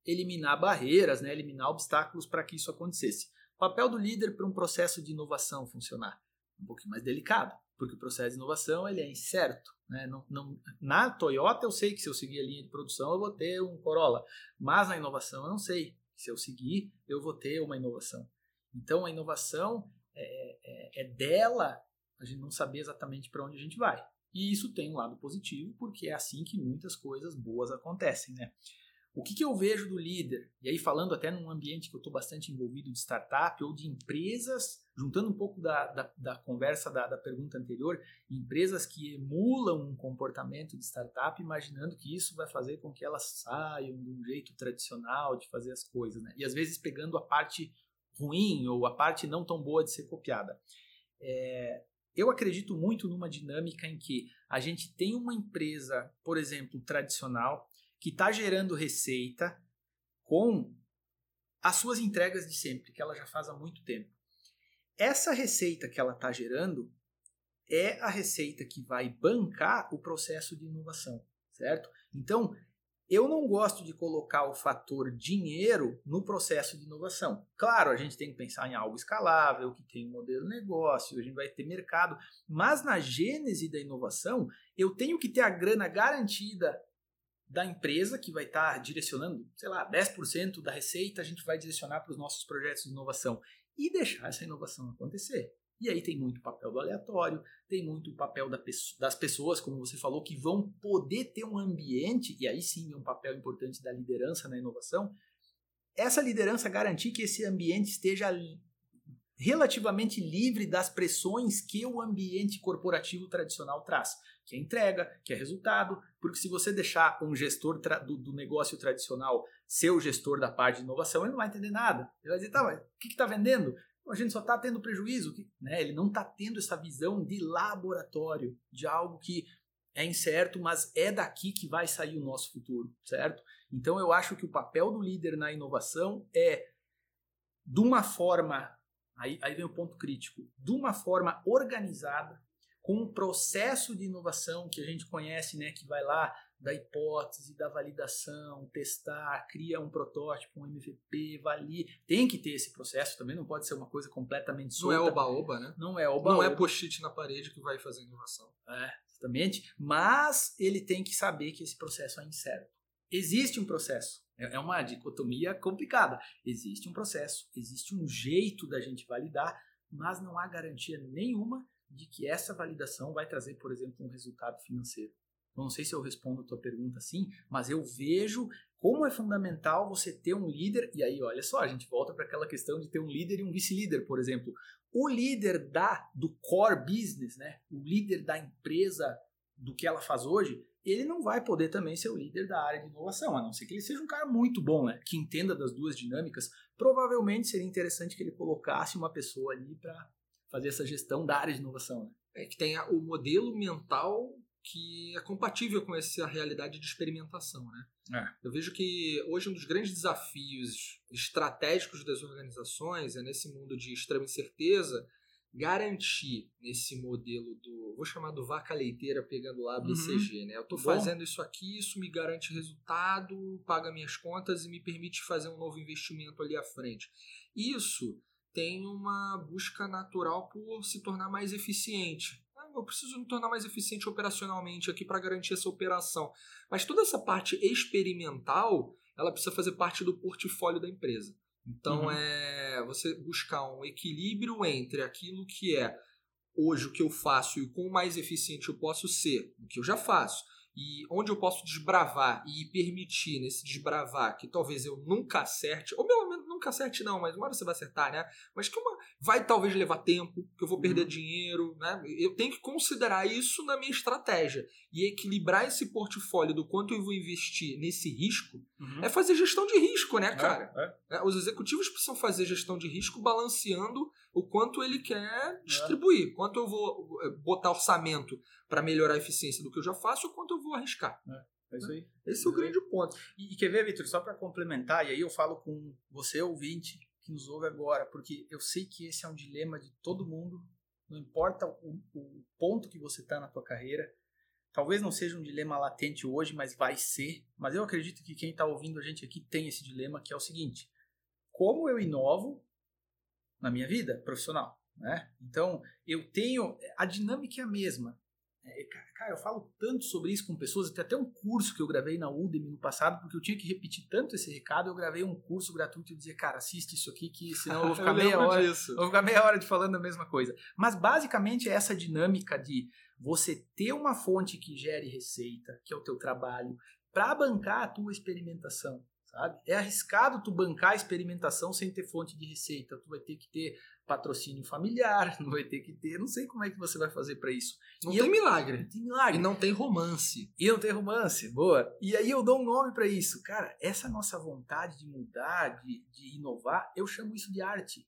eliminar barreiras, né? eliminar obstáculos para que isso acontecesse. O papel do líder para um processo de inovação funcionar? Um pouquinho mais delicado, porque o processo de inovação ele é incerto. Né? Não, não, na Toyota eu sei que se eu seguir a linha de produção eu vou ter um Corolla, mas na inovação eu não sei. Se eu seguir, eu vou ter uma inovação. Então a inovação é, é, é dela a gente não saber exatamente para onde a gente vai. E isso tem um lado positivo, porque é assim que muitas coisas boas acontecem, né? O que, que eu vejo do líder? E aí, falando até num ambiente que eu estou bastante envolvido de startup ou de empresas, juntando um pouco da, da, da conversa da, da, pergunta anterior, empresas que emulam um comportamento de startup, imaginando que isso vai fazer com que elas saiam de um jeito tradicional de fazer as coisas, né? E às vezes pegando a parte ruim ou a parte não tão boa de ser copiada. É, eu acredito muito numa dinâmica em que a gente tem uma empresa, por exemplo, tradicional, que está gerando receita com as suas entregas de sempre, que ela já faz há muito tempo. Essa receita que ela está gerando é a receita que vai bancar o processo de inovação, certo? Então, eu não gosto de colocar o fator dinheiro no processo de inovação. Claro, a gente tem que pensar em algo escalável, que tem um modelo de negócio, a gente vai ter mercado, mas na gênese da inovação, eu tenho que ter a grana garantida da empresa que vai estar direcionando, sei lá, 10% da receita a gente vai direcionar para os nossos projetos de inovação e deixar essa inovação acontecer. E aí tem muito papel do aleatório, tem muito papel da, das pessoas, como você falou, que vão poder ter um ambiente, e aí sim é um papel importante da liderança na inovação. Essa liderança garantir que esse ambiente esteja relativamente livre das pressões que o ambiente corporativo tradicional traz, que é entrega, que é resultado, porque se você deixar um gestor do, do, negócio tradicional ser o gestor da parte de inovação, ele não vai entender nada. Ele vai dizer, tá, mas o que está vendendo? a gente só está tendo prejuízo, né? ele não está tendo essa visão de laboratório, de algo que é incerto, mas é daqui que vai sair o nosso futuro, certo? Então eu acho que o papel do líder na inovação é, de uma forma, aí, aí vem o ponto crítico, de uma forma organizada, com um processo de inovação que a gente conhece, né, que vai lá da hipótese, da validação, testar, cria um protótipo, um MVP, valide. Tem que ter esse processo também, não pode ser uma coisa completamente solta. Não é oba-oba, né? Não é oba-oba. Não é post-it na parede que vai fazer inovação. É, exatamente. Mas ele tem que saber que esse processo é incerto. Existe um processo. É, é uma dicotomia complicada. Existe um processo, existe um jeito da gente validar, mas não há garantia nenhuma de que essa validação vai trazer, por exemplo, um resultado financeiro. Não sei se eu respondo a tua pergunta assim, mas eu vejo como é fundamental você ter um líder. E aí, olha só, a gente volta para aquela questão de ter um líder e um vice-líder, por exemplo. O líder da do core business, né? O líder da empresa do que ela faz hoje, ele não vai poder também ser o líder da área de inovação, a não ser que ele seja um cara muito bom, né? Que entenda das duas dinâmicas. Provavelmente seria interessante que ele colocasse uma pessoa ali para fazer essa gestão da área de inovação, né? É que tenha o modelo mental que é compatível com essa realidade de experimentação. Né? É. Eu vejo que hoje um dos grandes desafios estratégicos das organizações é nesse mundo de extrema incerteza garantir nesse modelo do vou chamar do vaca leiteira pegando lá BCG, uhum. né? Eu estou fazendo isso aqui, isso me garante resultado, paga minhas contas e me permite fazer um novo investimento ali à frente. Isso tem uma busca natural por se tornar mais eficiente eu preciso me tornar mais eficiente operacionalmente aqui para garantir essa operação. Mas toda essa parte experimental, ela precisa fazer parte do portfólio da empresa. Então uhum. é você buscar um equilíbrio entre aquilo que é hoje o que eu faço e o quão mais eficiente eu posso ser, o que eu já faço, e onde eu posso desbravar e permitir nesse desbravar que talvez eu nunca acerte, ou nunca acerte não, mas uma hora você vai acertar, né? Mas que uma, vai talvez levar tempo, que eu vou perder uhum. dinheiro, né? Eu tenho que considerar isso na minha estratégia e equilibrar esse portfólio do quanto eu vou investir nesse risco uhum. é fazer gestão de risco, né, é, cara? É, é. Os executivos precisam fazer gestão de risco balanceando o quanto ele quer é. distribuir, quanto eu vou eh, botar orçamento para melhorar a eficiência do que eu já faço, ou quanto eu vou arriscar. É, é isso aí. Esse é, o grande ponto. E, e quer ver, Vitor, só para complementar, e aí eu falo com você, ouvinte, que nos ouve agora, porque eu sei que esse é um dilema de todo mundo, não importa o, o ponto que você está na tua carreira, talvez não seja um dilema latente hoje, mas vai ser. Mas eu acredito que quem está ouvindo a gente aqui tem esse dilema, que é o seguinte: como eu inovo na minha vida profissional. Né? Então, eu tenho. A dinâmica é a mesma. É, cara, eu falo tanto sobre isso com pessoas, tem até um curso que eu gravei na Udemy no passado, porque eu tinha que repetir tanto esse recado, eu gravei um curso gratuito e dizia, cara, assiste isso aqui, que senão eu vou ficar meia hora. Disso. Vou ficar meia hora de falando a mesma coisa. Mas basicamente é essa dinâmica de você ter uma fonte que gere receita, que é o teu trabalho, para bancar a tua experimentação sabe? É arriscado tu bancar a experimentação sem ter fonte de receita. Tu vai ter que ter patrocínio familiar, não vai ter que ter, não sei como é que você vai fazer para isso. Não e tem eu, milagre. Não tem milagre. E não tem romance. E não tem romance, boa. E aí eu dou um nome para isso. Cara, essa nossa vontade de mudar, de, de inovar, eu chamo isso de arte.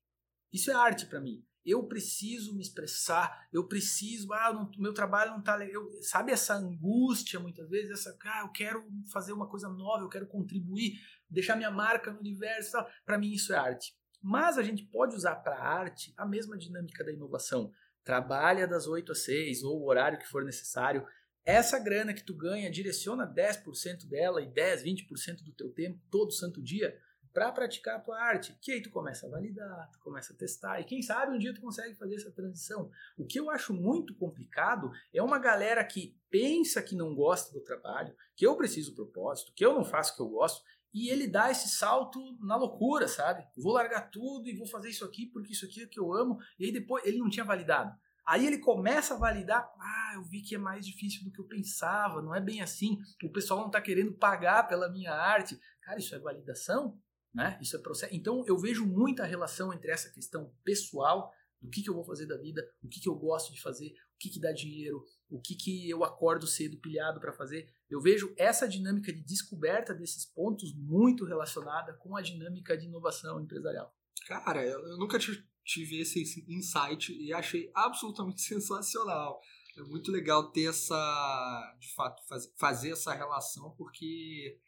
Isso é arte para mim. eu preciso me expressar, eu preciso, ah, não, meu trabalho não tá legal. Sabe essa angústia muitas vezes, essa, ah, eu quero fazer uma coisa nova, eu quero contribuir, deixar minha marca no universo, para mim isso é arte. Mas a gente pode usar para arte a mesma dinâmica da inovação. Trabalha das 8 às 6 ou o horário que for necessário. Essa grana que tu ganha, direciona 10% dela e 10, 20% do teu tempo todo santo dia para praticar a tua arte. Que aí tu começa a validar, tu começa a testar e quem sabe um dia tu consegue fazer essa transição. O que eu acho muito complicado é uma galera que pensa que não gosta do trabalho, que eu preciso propósito, que eu não faço o que eu gosto e ele dá esse salto na loucura, sabe? Vou largar tudo e vou fazer isso aqui porque isso aqui é que eu amo. E aí depois ele não tinha validado. Aí ele começa a validar, ah, eu vi que é mais difícil do que eu pensava, não é bem assim. O pessoal não está querendo pagar pela minha arte. Cara, isso é validação? Né? Isso é processo. Então eu vejo muita relação entre essa questão pessoal, do que, que eu vou fazer da vida, o que, que eu gosto de fazer, o que, que dá dinheiro, o que, que eu acordo cedo pilhado para fazer. Eu vejo essa dinâmica de descoberta desses pontos muito relacionada com a dinâmica de inovação empresarial. Cara, eu nunca tive esse insight e achei absolutamente sensacional. É muito legal ter essa, de fato, fazer essa relação, porque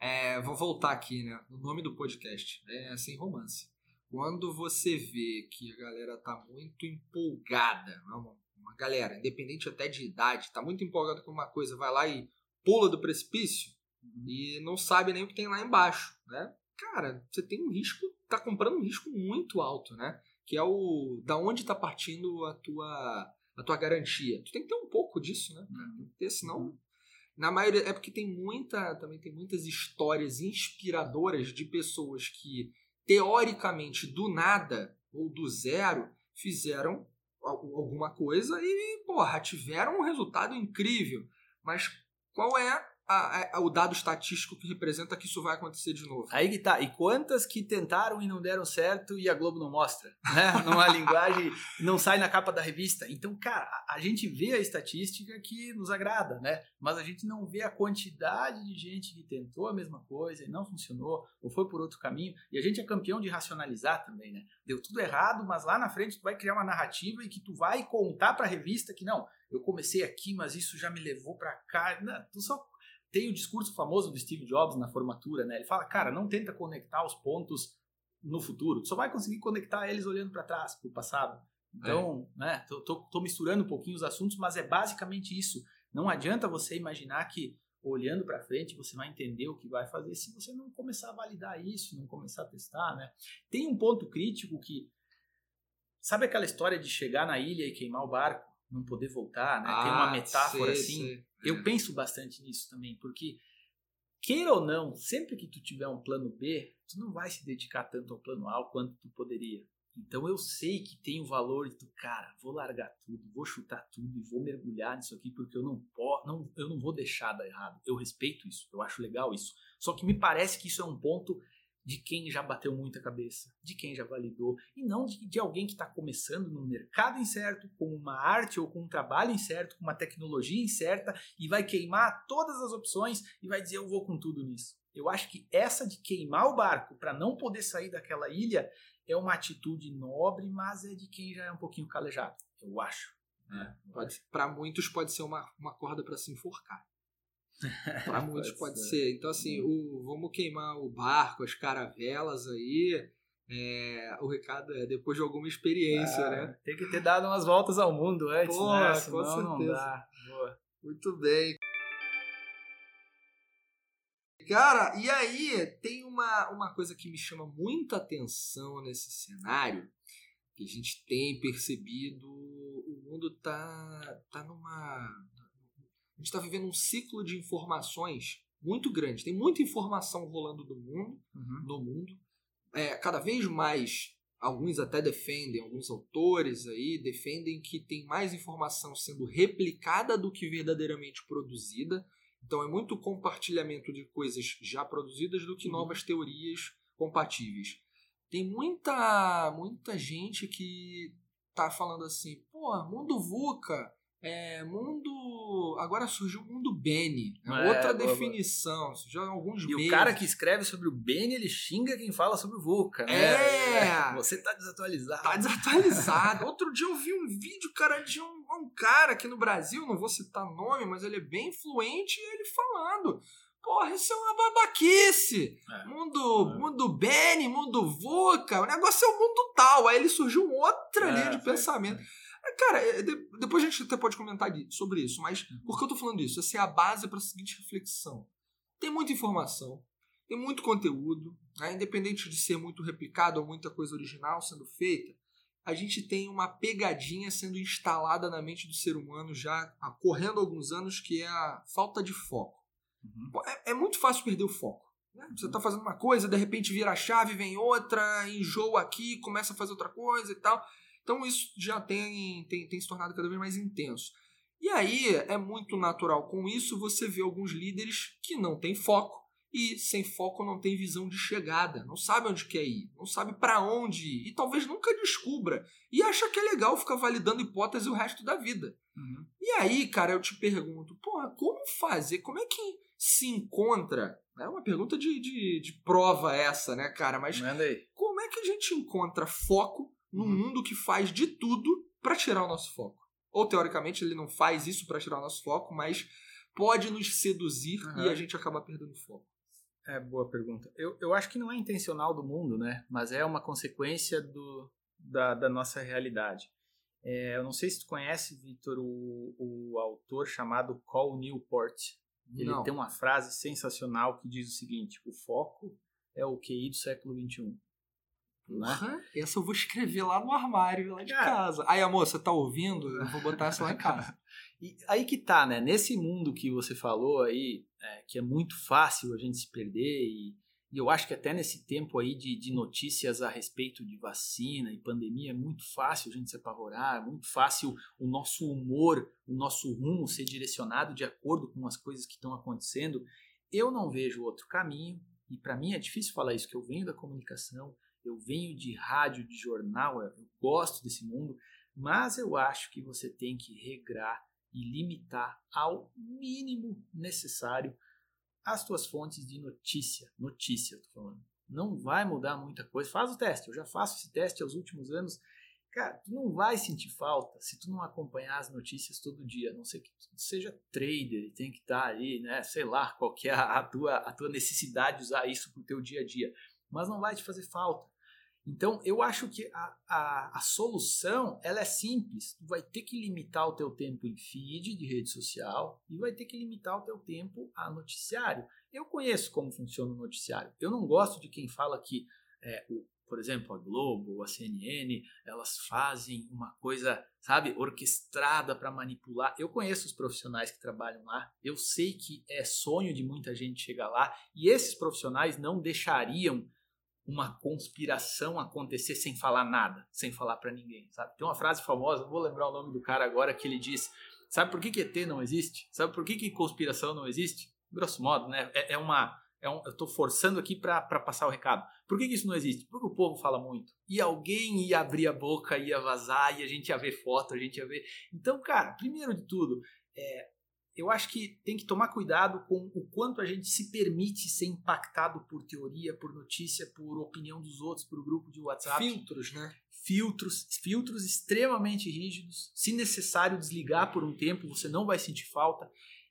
é, vou voltar aqui, né? O nome do podcast é Sem Romance. Quando você vê que a galera tá muito empolgada, uma, uma galera, independente até de idade, tá muito empolgada com uma coisa, vai lá e pula do precipício uhum. e não sabe nem o que tem lá embaixo, né? Cara, você tem um risco, tá comprando um risco muito alto, né? Que é o da onde tá partindo a tua a tua garantia. Tu tem que ter um pouco disso, né? Uhum. Ter, senão uhum. Na maioria é porque tem muita, também tem muitas histórias inspiradoras de pessoas que teoricamente do nada ou do zero fizeram alguma coisa e, porra, tiveram um resultado incrível. Mas qual é a, a, o dado estatístico que representa que isso vai acontecer de novo. Aí que tá. E quantas que tentaram e não deram certo e a Globo não mostra? Né? Numa linguagem não sai na capa da revista. Então, cara, a gente vê a estatística que nos agrada, né? Mas a gente não vê a quantidade de gente que tentou a mesma coisa e não funcionou, ou foi por outro caminho. E a gente é campeão de racionalizar também, né? Deu tudo errado, mas lá na frente tu vai criar uma narrativa e que tu vai contar para a revista que não, eu comecei aqui, mas isso já me levou para cá. Não, tu só tem o discurso famoso do Steve Jobs na formatura, né? Ele fala, cara, não tenta conectar os pontos no futuro, tu só vai conseguir conectar eles olhando para trás, para o passado. Então, é. né, tô, tô, tô, misturando um pouquinho os assuntos, mas é basicamente isso. Não adianta você imaginar que olhando para frente você vai entender o que vai fazer se você não começar a validar isso, não começar a testar, né? Tem um ponto crítico que sabe aquela história de chegar na ilha e queimar o barco? não poder voltar, né? Ah, Tem uma ah, metáfora sei, assim. Sei. Eu penso bastante nisso também, porque queira ou não, sempre que tu tiver um plano B, tu não vai se dedicar tanto ao plano A quanto tu poderia. Então eu sei que tem o valor de tu, cara, vou largar tudo, vou chutar tudo e vou mergulhar nisso aqui porque eu não posso, não, eu não vou deixar dar errado. Eu respeito isso, eu acho legal isso. Só que me parece que isso é um ponto de quem já bateu muita cabeça, de quem já validou, e não de, de alguém que está começando no mercado incerto, com uma arte ou com um trabalho incerto, com uma tecnologia incerta, e vai queimar todas as opções e vai dizer eu vou com tudo nisso. Eu acho que essa de queimar o barco para não poder sair daquela ilha é uma atitude nobre, mas é de quem já é um pouquinho calejado, eu acho. É, para muitos pode ser uma, uma corda para se enforcar. Para muitos pode, pode ser. Então, assim, o, vamos queimar o barco, as caravelas aí. É, o recado é depois de alguma experiência, ah, né? Tem que ter dado umas voltas ao mundo antes, Pô, né? Senão com certeza. não dá. Boa. Muito bem. Cara, e aí tem uma, uma coisa que me chama muita atenção nesse cenário, que a gente tem percebido, o mundo tá, tá numa, a gente está vivendo um ciclo de informações muito grande. Tem muita informação rolando do mundo, uhum. no mundo. É, cada vez mais, alguns até defendem, alguns autores aí defendem que tem mais informação sendo replicada do que verdadeiramente produzida. Então é muito compartilhamento de coisas já produzidas do que uhum. novas teorias compatíveis. Tem muita muita gente que tá falando assim, pô, mundo VUCA, É, mundo. Agora surgiu o mundo Benny. É, É, outra boa, definição. Surgiu alguns E meses. o cara que escreve sobre o Beni, ele xinga quem fala sobre o Vulca, né? É! Você tá desatualizado. Tá desatualizado. Outro dia eu vi um vídeo, cara, de um, um cara aqui no Brasil, não vou citar nome, mas ele é bem influente, e ele falando. Porra, isso é uma babaquice. É. Mundo, É. mundo Benny, mundo VUCA, o negócio é o mundo tal. Aí ele surgiu outra É, linha de pensamento. É, Cara, é, de- depois a gente até pode comentar sobre isso, mas por que eu tô falando isso? Essa é a base para a seguinte reflexão. Tem muita informação, tem muito conteúdo, né? independente de ser muito replicado ou muita coisa original sendo feita, a gente tem uma pegadinha sendo instalada na mente do ser humano já há correndo alguns anos, que é a falta de foco. Uhum. É, é muito fácil perder o foco. né? Você está fazendo uma coisa, de repente vira a chave, vem outra, enjoa aqui, começa a fazer outra coisa e tal. Então isso já tem, tem, tem se tornado cada vez mais intenso. E aí é muito natural com isso você vê alguns líderes que não têm foco e sem foco não tem visão de chegada, não sabe onde quer ir, não sabe para onde ir e talvez nunca descubra e acha que é legal ficar validando hipótese o resto da vida. Uhum. E aí, cara, eu te pergunto, porra, como fazer? Como é que se encontra? É uma pergunta de, de, de prova essa, né, cara? Mas como é que a gente encontra foco num Uhum. mundo que faz de tudo para tirar o nosso foco? Ou, teoricamente, ele não faz isso para tirar o nosso foco, mas pode nos seduzir Uhum. e a gente acaba perdendo foco. É, boa pergunta. Eu, eu acho que não é intencional do mundo, né? Mas é uma consequência do, da, da nossa realidade. É, eu não sei se tu conhece, Victor, o, o autor chamado Col Newport. Ele não. tem uma frase sensacional que diz o seguinte: o foco é o QI do século XXI. Né? Porra, essa eu vou escrever lá no armário, lá de Cara. casa. Aí, amor, você tá ouvindo? Eu vou botar essa lá em casa. E aí que tá, né? Nesse mundo que você falou aí, é, que é muito fácil a gente se perder, e, e eu acho que até nesse tempo aí de, de notícias a respeito de vacina e pandemia, é muito fácil a gente se apavorar, é muito fácil o nosso humor, o nosso rumo ser direcionado de acordo com as coisas que estão acontecendo. Eu não vejo outro caminho, e para mim é difícil falar isso, que eu venho da comunicação, eu venho de rádio, de jornal, eu gosto desse mundo, mas eu acho que você tem que regrar e limitar ao mínimo necessário as tuas fontes de notícia. Notícia, eu falando. Não vai mudar muita coisa. Faz o teste. Eu já faço esse teste aos últimos anos. Cara, tu não vai sentir falta se tu não acompanhar as notícias todo dia. A não ser que tu seja trader e tem que estar ali, né? Sei lá, qual é a tua, a tua necessidade de usar isso pro teu dia a dia. Mas não vai te fazer falta. Então, eu acho que a, a, a solução ela é simples. Tu vai ter que limitar o teu tempo em feed de rede social e vai ter que limitar o teu tempo a noticiário. Eu conheço como funciona o noticiário. Eu não gosto de quem fala que, é, o, por exemplo, a Globo ou a CNN, elas fazem uma coisa, sabe, orquestrada para manipular. Eu conheço os profissionais que trabalham lá. Eu sei que é sonho de muita gente chegar lá e esses profissionais não deixariam uma conspiração acontecer sem falar nada, sem falar para ninguém, sabe? Tem uma frase famosa, vou lembrar o nome do cara agora, que ele diz: Sabe por que, que ET não existe? Sabe por que, que conspiração não existe? Grosso modo, né? É, é uma. É um, eu estou forçando aqui para passar o recado. Por que, que isso não existe? Porque o povo fala muito. E alguém ia abrir a boca, ia vazar, e a gente ia ver foto, a gente ia ver. Então, cara, primeiro de tudo, é, eu acho que tem que tomar cuidado com o quanto a gente se permite ser impactado por teoria, por notícia, por opinião dos outros, por grupo de WhatsApp. Filtros, né? Filtros, filtros extremamente rígidos. Se necessário desligar por um tempo, você não vai sentir falta.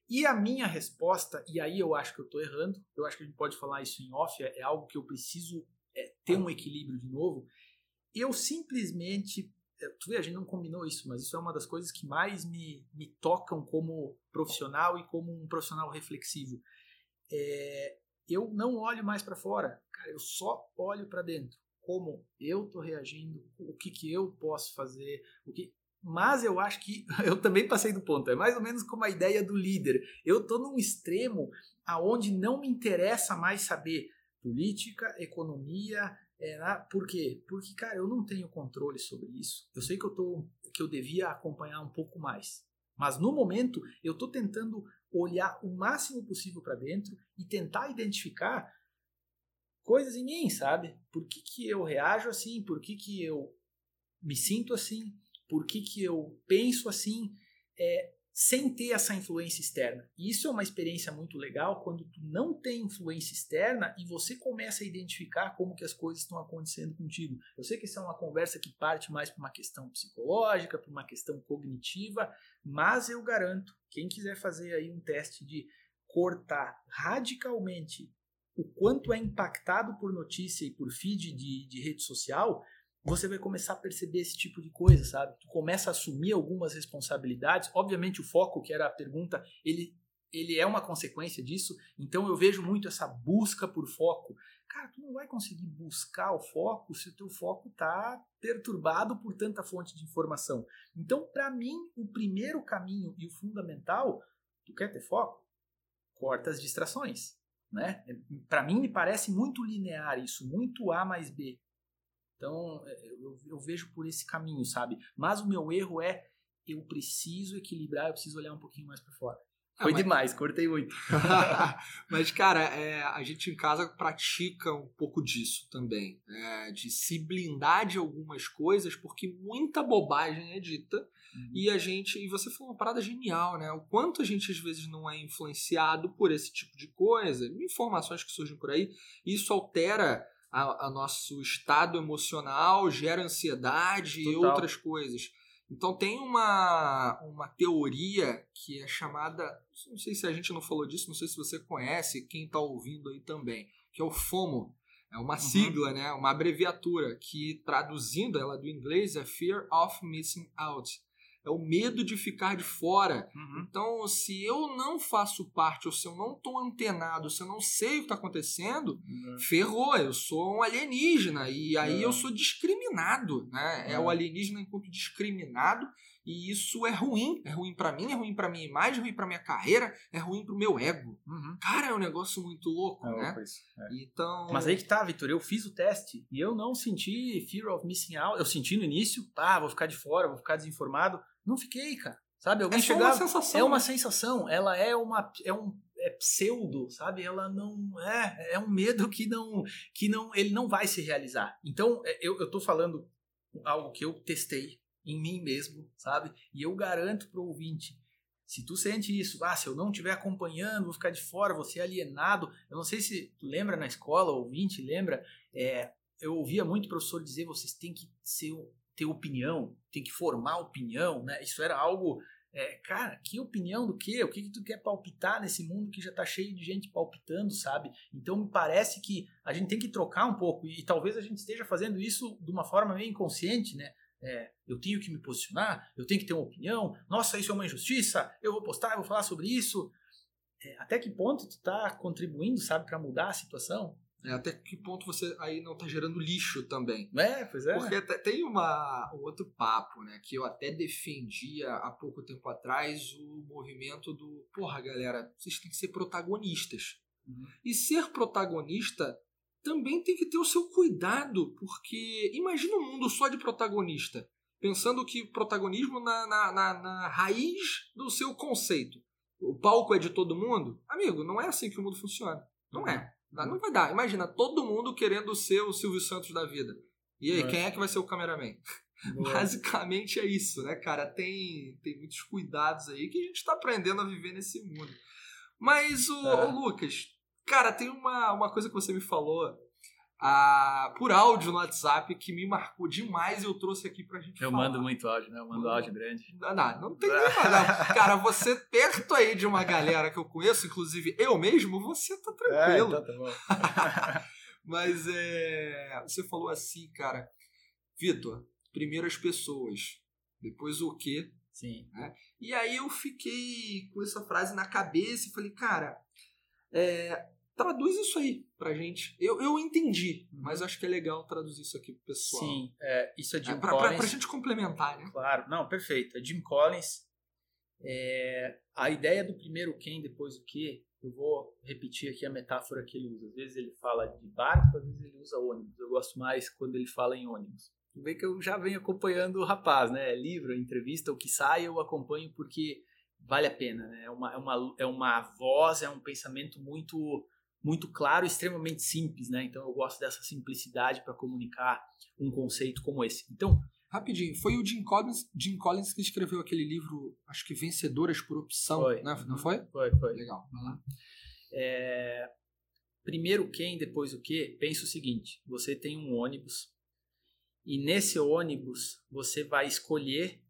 E a minha resposta, e aí eu acho que eu estou errando, eu acho que a gente pode falar isso em off, é, é algo que eu preciso é, ter um equilíbrio de novo. Eu simplesmente tu vê, a gente não combinou isso, mas isso é uma das coisas que mais me, me tocam como profissional e como um profissional reflexivo. É, eu não olho mais para fora, cara, eu só olho para dentro. Como eu tô reagindo, o que, que eu posso fazer, o que. Mas eu acho que eu também passei do ponto. É mais ou menos como a ideia do líder. Eu tô num extremo aonde não me interessa mais saber política, economia, é, por quê? Porque, cara, eu não tenho controle sobre isso. Eu sei que eu, tô, que eu devia acompanhar um pouco mais. Mas no momento, eu estou tentando olhar o máximo possível para dentro e tentar identificar coisas em mim, sabe? Por que, que eu reajo assim? Por que, que eu me sinto assim? Por que, que eu penso assim? é, sem ter essa influência externa. E isso é uma experiência muito legal quando tu não tem influência externa e você começa a identificar como que as coisas estão acontecendo contigo. Eu sei que isso é uma conversa que parte mais para uma questão psicológica, para uma questão cognitiva, mas eu garanto, quem quiser fazer aí um teste de cortar radicalmente o quanto é impactado por notícia e por feed de, de rede social, você vai começar a perceber esse tipo de coisa, sabe? Tu começa a assumir algumas responsabilidades. Obviamente, o foco, que era a pergunta, ele, ele é uma consequência disso. Então, eu vejo muito essa busca por foco. Cara, tu não vai conseguir buscar o foco se o teu foco está perturbado por tanta fonte de informação. Então, para mim, o primeiro caminho e o fundamental, tu quer ter foco? Corta as distrações. Né? Para mim, me parece muito linear isso, muito A mais B. Então, é, eu, eu, vejo por esse caminho, sabe? Mas o meu erro é eu preciso equilibrar, eu preciso olhar um pouquinho mais para fora. Ah, Foi mas... demais, cortei muito. mas, cara, é, a gente em casa pratica um pouco disso também. É, de se blindar de algumas coisas, porque muita bobagem é dita. Uhum. E a gente. E você falou uma parada genial, né? O quanto a gente às vezes não é influenciado por esse tipo de coisa, informações que surgem por aí. Isso altera a, a nosso estado emocional, gera ansiedade Total. e outras coisas. Então tem uma, uma teoria que é chamada, não sei se a gente não falou disso, não sei se você conhece, quem está ouvindo aí também, que é o FOMO. É uma uhum. sigla, né? uma abreviatura, que traduzindo ela do inglês é Fear of Missing Out é o medo de ficar de fora. Uhum. Então, se eu não faço parte, ou se eu não estou antenado, se eu não sei o que está acontecendo, uhum. ferrou, eu sou um alienígena. E aí uhum. eu sou discriminado. Né? É o alienígena enquanto discriminado. E isso é ruim. É ruim para mim, é ruim para minha imagem, é ruim para minha carreira, é ruim para o meu ego. Uhum. Cara, é um negócio muito louco, é né? É. Então... Mas aí que tá, Vitor. Eu fiz o teste e eu não senti fear of missing out. Eu senti no início, tá, vou ficar de fora, vou ficar desinformado. Não fiquei, cara. Sabe? Alguém é chegava, uma sensação. É uma né? sensação. Ela é uma. É um é pseudo, sabe? Ela não é, é um medo que não, que não, ele não vai se realizar. Então, é, eu, eu tô falando algo que eu testei em mim mesmo, sabe? E eu garanto pro ouvinte, se tu sente isso, ah, se eu não estiver acompanhando, vou ficar de fora, vou ser alienado. Eu não sei se tu lembra na escola, ouvinte, lembra? É, eu ouvia muito professor dizer, vocês têm que ser ter opinião, tem que formar opinião, né? Isso era algo, é, cara, que opinião do quê? O que, que tu quer palpitar nesse mundo que já tá cheio de gente palpitando, sabe? Então me parece que a gente tem que trocar um pouco e, e talvez a gente esteja fazendo isso de uma forma meio inconsciente, né? É, eu tenho que me posicionar, eu tenho que ter uma opinião. Nossa, isso é uma injustiça. Eu vou postar, eu vou falar sobre isso. É, até que ponto tu tá contribuindo, sabe, para mudar a situação? É, até que ponto você aí não está gerando lixo também. É, pois é. Porque tem uma, um outro papo, né? Que eu até defendia há pouco tempo atrás o movimento do. Porra, galera, vocês têm que ser protagonistas. Uhum. E ser protagonista também tem que ter o seu cuidado, porque imagina um mundo só de protagonista. Pensando que protagonismo na, na, na, na raiz do seu conceito. O palco é de todo mundo? Amigo, não é assim que o mundo funciona. Não é. Não vai dar. Imagina, todo mundo querendo ser o Silvio Santos da vida. E aí, é. quem é que vai ser o cameraman? Boa. Basicamente é isso, né, cara? Tem, tem muitos cuidados aí que a gente está aprendendo a viver nesse mundo. Mas, o, é. o Lucas, cara, tem uma, uma coisa que você me falou ah, por áudio no WhatsApp que me marcou demais e eu trouxe aqui pra gente eu falar. Eu mando muito áudio, né? Eu mando áudio grande. Não, não, não tem nem Cara, você perto aí de uma galera que eu conheço, inclusive eu mesmo, você tá tranquilo. É, então tá bom. Mas é, você falou assim, cara, Vitor, primeiro as pessoas, depois o quê? Sim. Né? E aí eu fiquei com essa frase na cabeça e falei, cara, é, Traduz isso aí pra gente. Eu, eu entendi, uhum. mas acho que é legal traduzir isso aqui pro pessoal. Sim, é, isso é Jim é, pra, Collins. Pra, pra gente complementar, né? Claro, não, perfeito. É Jim Collins. É, a ideia do primeiro quem, depois o que, eu vou repetir aqui a metáfora que ele usa. Às vezes ele fala de barco, às vezes ele usa ônibus. Eu gosto mais quando ele fala em ônibus. Tu vê que eu já venho acompanhando o rapaz, né? Livro, entrevista, o que sai eu acompanho porque vale a pena, né? É uma, é uma, é uma voz, é um pensamento muito muito claro extremamente simples, né? Então eu gosto dessa simplicidade para comunicar um conceito como esse. Então, Rapidinho, foi o Jim Collins, Jim Collins que escreveu aquele livro, acho que Vencedoras por Opção, foi. Né? não foi? Foi, foi. Legal, vai lá. É, primeiro quem, depois o que, pensa o seguinte: você tem um ônibus e nesse ônibus você vai escolher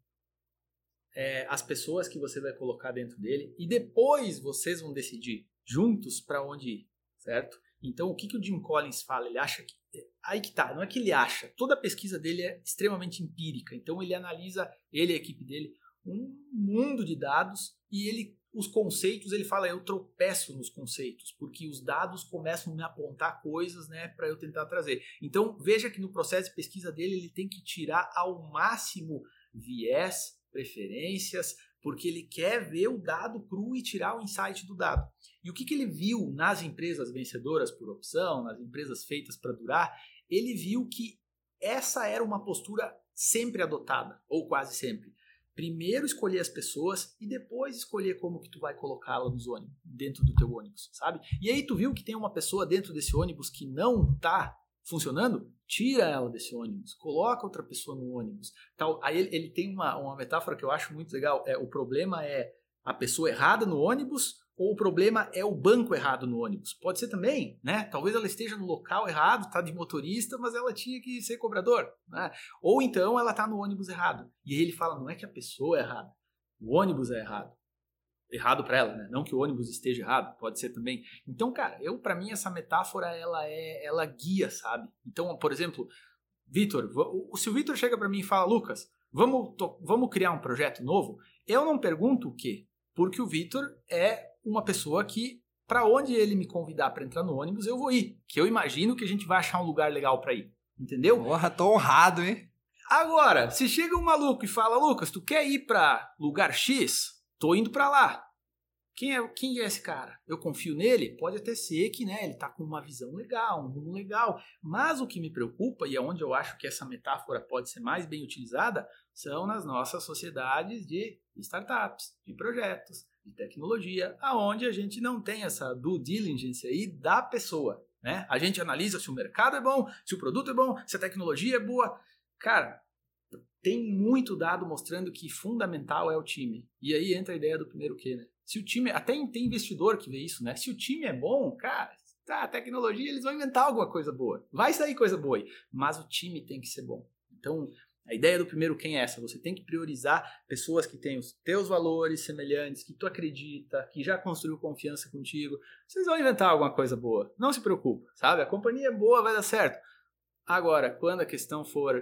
é, as pessoas que você vai colocar dentro dele e depois vocês vão decidir juntos para onde ir, certo? Então o que, que o Jim Collins fala? Ele acha que aí que tá, não é que ele acha, toda a pesquisa dele é extremamente empírica. Então ele analisa, ele e a equipe dele, um mundo de dados e ele os conceitos, ele fala, eu tropeço nos conceitos, porque os dados começam a me apontar coisas, né, para eu tentar trazer. Então, veja que no processo de pesquisa dele, ele tem que tirar ao máximo viés, preferências, porque ele quer ver o dado cru e tirar o insight do dado. E o que, que ele viu nas empresas vencedoras por opção, nas empresas feitas para durar, ele viu que essa era uma postura sempre adotada, ou quase sempre primeiro escolher as pessoas e depois escolher como que tu vai colocá-la nos ônibus, dentro do teu ônibus, sabe? E aí tu viu que tem uma pessoa dentro desse ônibus que não tá funcionando? Tira ela desse ônibus, coloca outra pessoa no ônibus. Tal. Aí ele, ele tem uma, uma metáfora que eu acho muito legal. É, o problema é a pessoa errada no ônibus ou o problema é o banco errado no ônibus. Pode ser também, né? Talvez ela esteja no local errado, está de motorista, mas ela tinha que ser cobrador, né? Ou então ela está no ônibus errado. E aí ele fala, não é que a pessoa é errada, o ônibus é errado. Errado para ela, né? Não que o ônibus esteja errado, pode ser também. Então, cara, eu para mim essa metáfora ela é, ela guia, sabe? Então, por exemplo, Vitor, se o Vitor chega para mim e fala, Lucas, vamos, vamos criar um projeto novo, eu não pergunto o quê, porque o Vitor é uma pessoa que, para onde ele me convidar para entrar no ônibus, eu vou ir. Que eu imagino que a gente vai achar um lugar legal para ir. Entendeu? Porra, tô honrado, hein? Agora, se chega um maluco e fala, Lucas, tu quer ir para lugar X? Tô indo para lá. Quem é, quem é esse cara? Eu confio nele? Pode até ser que né, ele tá com uma visão legal, um rumo legal. Mas o que me preocupa, e é onde eu acho que essa metáfora pode ser mais bem utilizada, são nas nossas sociedades de startups, de projetos, de tecnologia, aonde a gente não tem essa due diligence aí da pessoa, né? A gente analisa se o mercado é bom, se o produto é bom, se a tecnologia é boa. Cara, tem muito dado mostrando que fundamental é o time. E aí entra a ideia do primeiro que, né? Se o time, até tem investidor que vê isso, né? Se o time é bom, cara, tá, tecnologia, eles vão inventar alguma coisa boa. Vai sair coisa boa aí, mas o time tem que ser bom. Então, a ideia do primeiro quem é essa? Você tem que priorizar pessoas que têm os teus valores semelhantes, que tu acredita, que já construiu confiança contigo. Vocês vão inventar alguma coisa boa. Não se preocupe, sabe? A companhia é boa, vai dar certo. Agora, quando a questão for,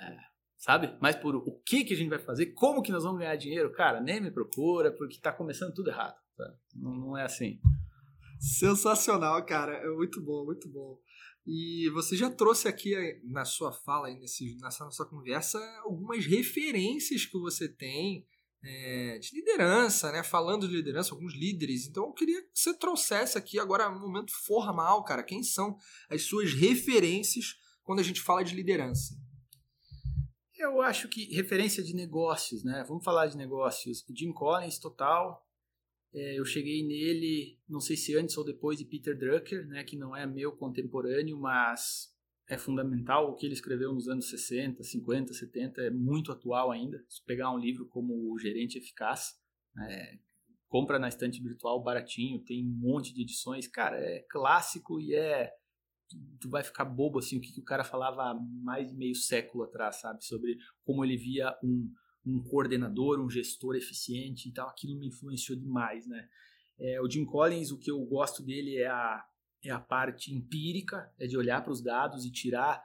é, sabe? Mas por o que que a gente vai fazer, como que nós vamos ganhar dinheiro, cara, nem me procura, porque está começando tudo errado. Tá? Não, não é assim. Sensacional, cara. É muito bom, muito bom. E você já trouxe aqui eh, na sua fala, nesse, nessa nossa conversa, algumas referências que você tem é, de liderança, né? Falando de liderança, alguns líderes. Então eu queria que você trouxesse aqui agora um momento formal, cara. Quem são as suas referências quando a gente fala de liderança? Eu acho que referência de negócios, né? Vamos falar de negócios. Jim Collins, total. É, eu cheguei nele, não sei se antes ou depois de Peter Drucker, né, que não é meu contemporâneo, mas é fundamental. O que ele escreveu nos anos 60, 50, 70 é muito atual ainda. Se pegar um livro como O Gerente Eficaz, é, compra na estante virtual baratinho, tem um monte de edições. Cara, é clássico e é. Tu vai ficar bobo assim, o que, que o cara falava há mais de meio século atrás, sabe? Sobre como ele via um, um coordenador, um gestor eficiente e tal, aquilo me influenciou demais, né? É, o Jim Collins, o que eu gosto dele é a, é a parte empírica, é de olhar para os dados e tirar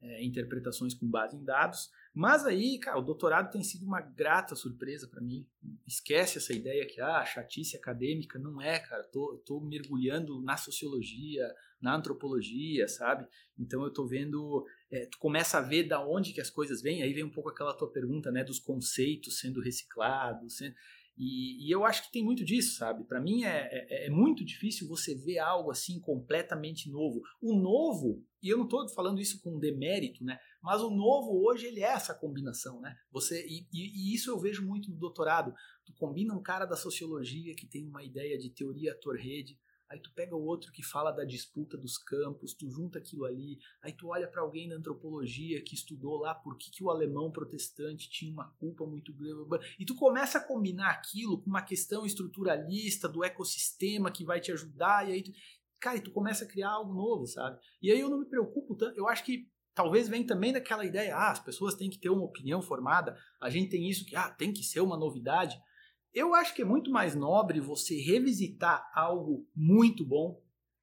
é, interpretações com base em dados. Mas aí, cara, o doutorado tem sido uma grata surpresa para mim. Esquece essa ideia que ah, chatice acadêmica não é, cara. Tô, tô mergulhando na sociologia, na antropologia, sabe? Então eu tô vendo, é, tu começa a ver da onde que as coisas vêm, aí vem um pouco aquela tua pergunta, né, dos conceitos sendo reciclados, sendo... E, e, eu acho que tem muito disso, sabe? Para mim é, é, é, muito difícil você ver algo assim completamente novo. O novo, e eu não estou falando isso com demérito, né? Mas o novo hoje ele é essa combinação, né? Você e, e, e isso eu vejo muito no doutorado. Tu combina um cara da sociologia que tem uma ideia de teoria torrede, aí tu pega o outro que fala da disputa dos campos, tu junta aquilo ali, aí tu olha para alguém da antropologia que estudou lá por que, que o alemão protestante tinha uma culpa muito grande, e tu começa a combinar aquilo com uma questão estruturalista do ecossistema que vai te ajudar, e aí tu, cara, e tu começa a criar algo novo, sabe? E aí eu não me preocupo tanto, eu acho que talvez vem também daquela ideia, ah, as pessoas têm que ter uma opinião formada, a gente tem isso que, ah, tem que ser uma novidade. Eu acho que é muito mais nobre você revisitar algo muito bom,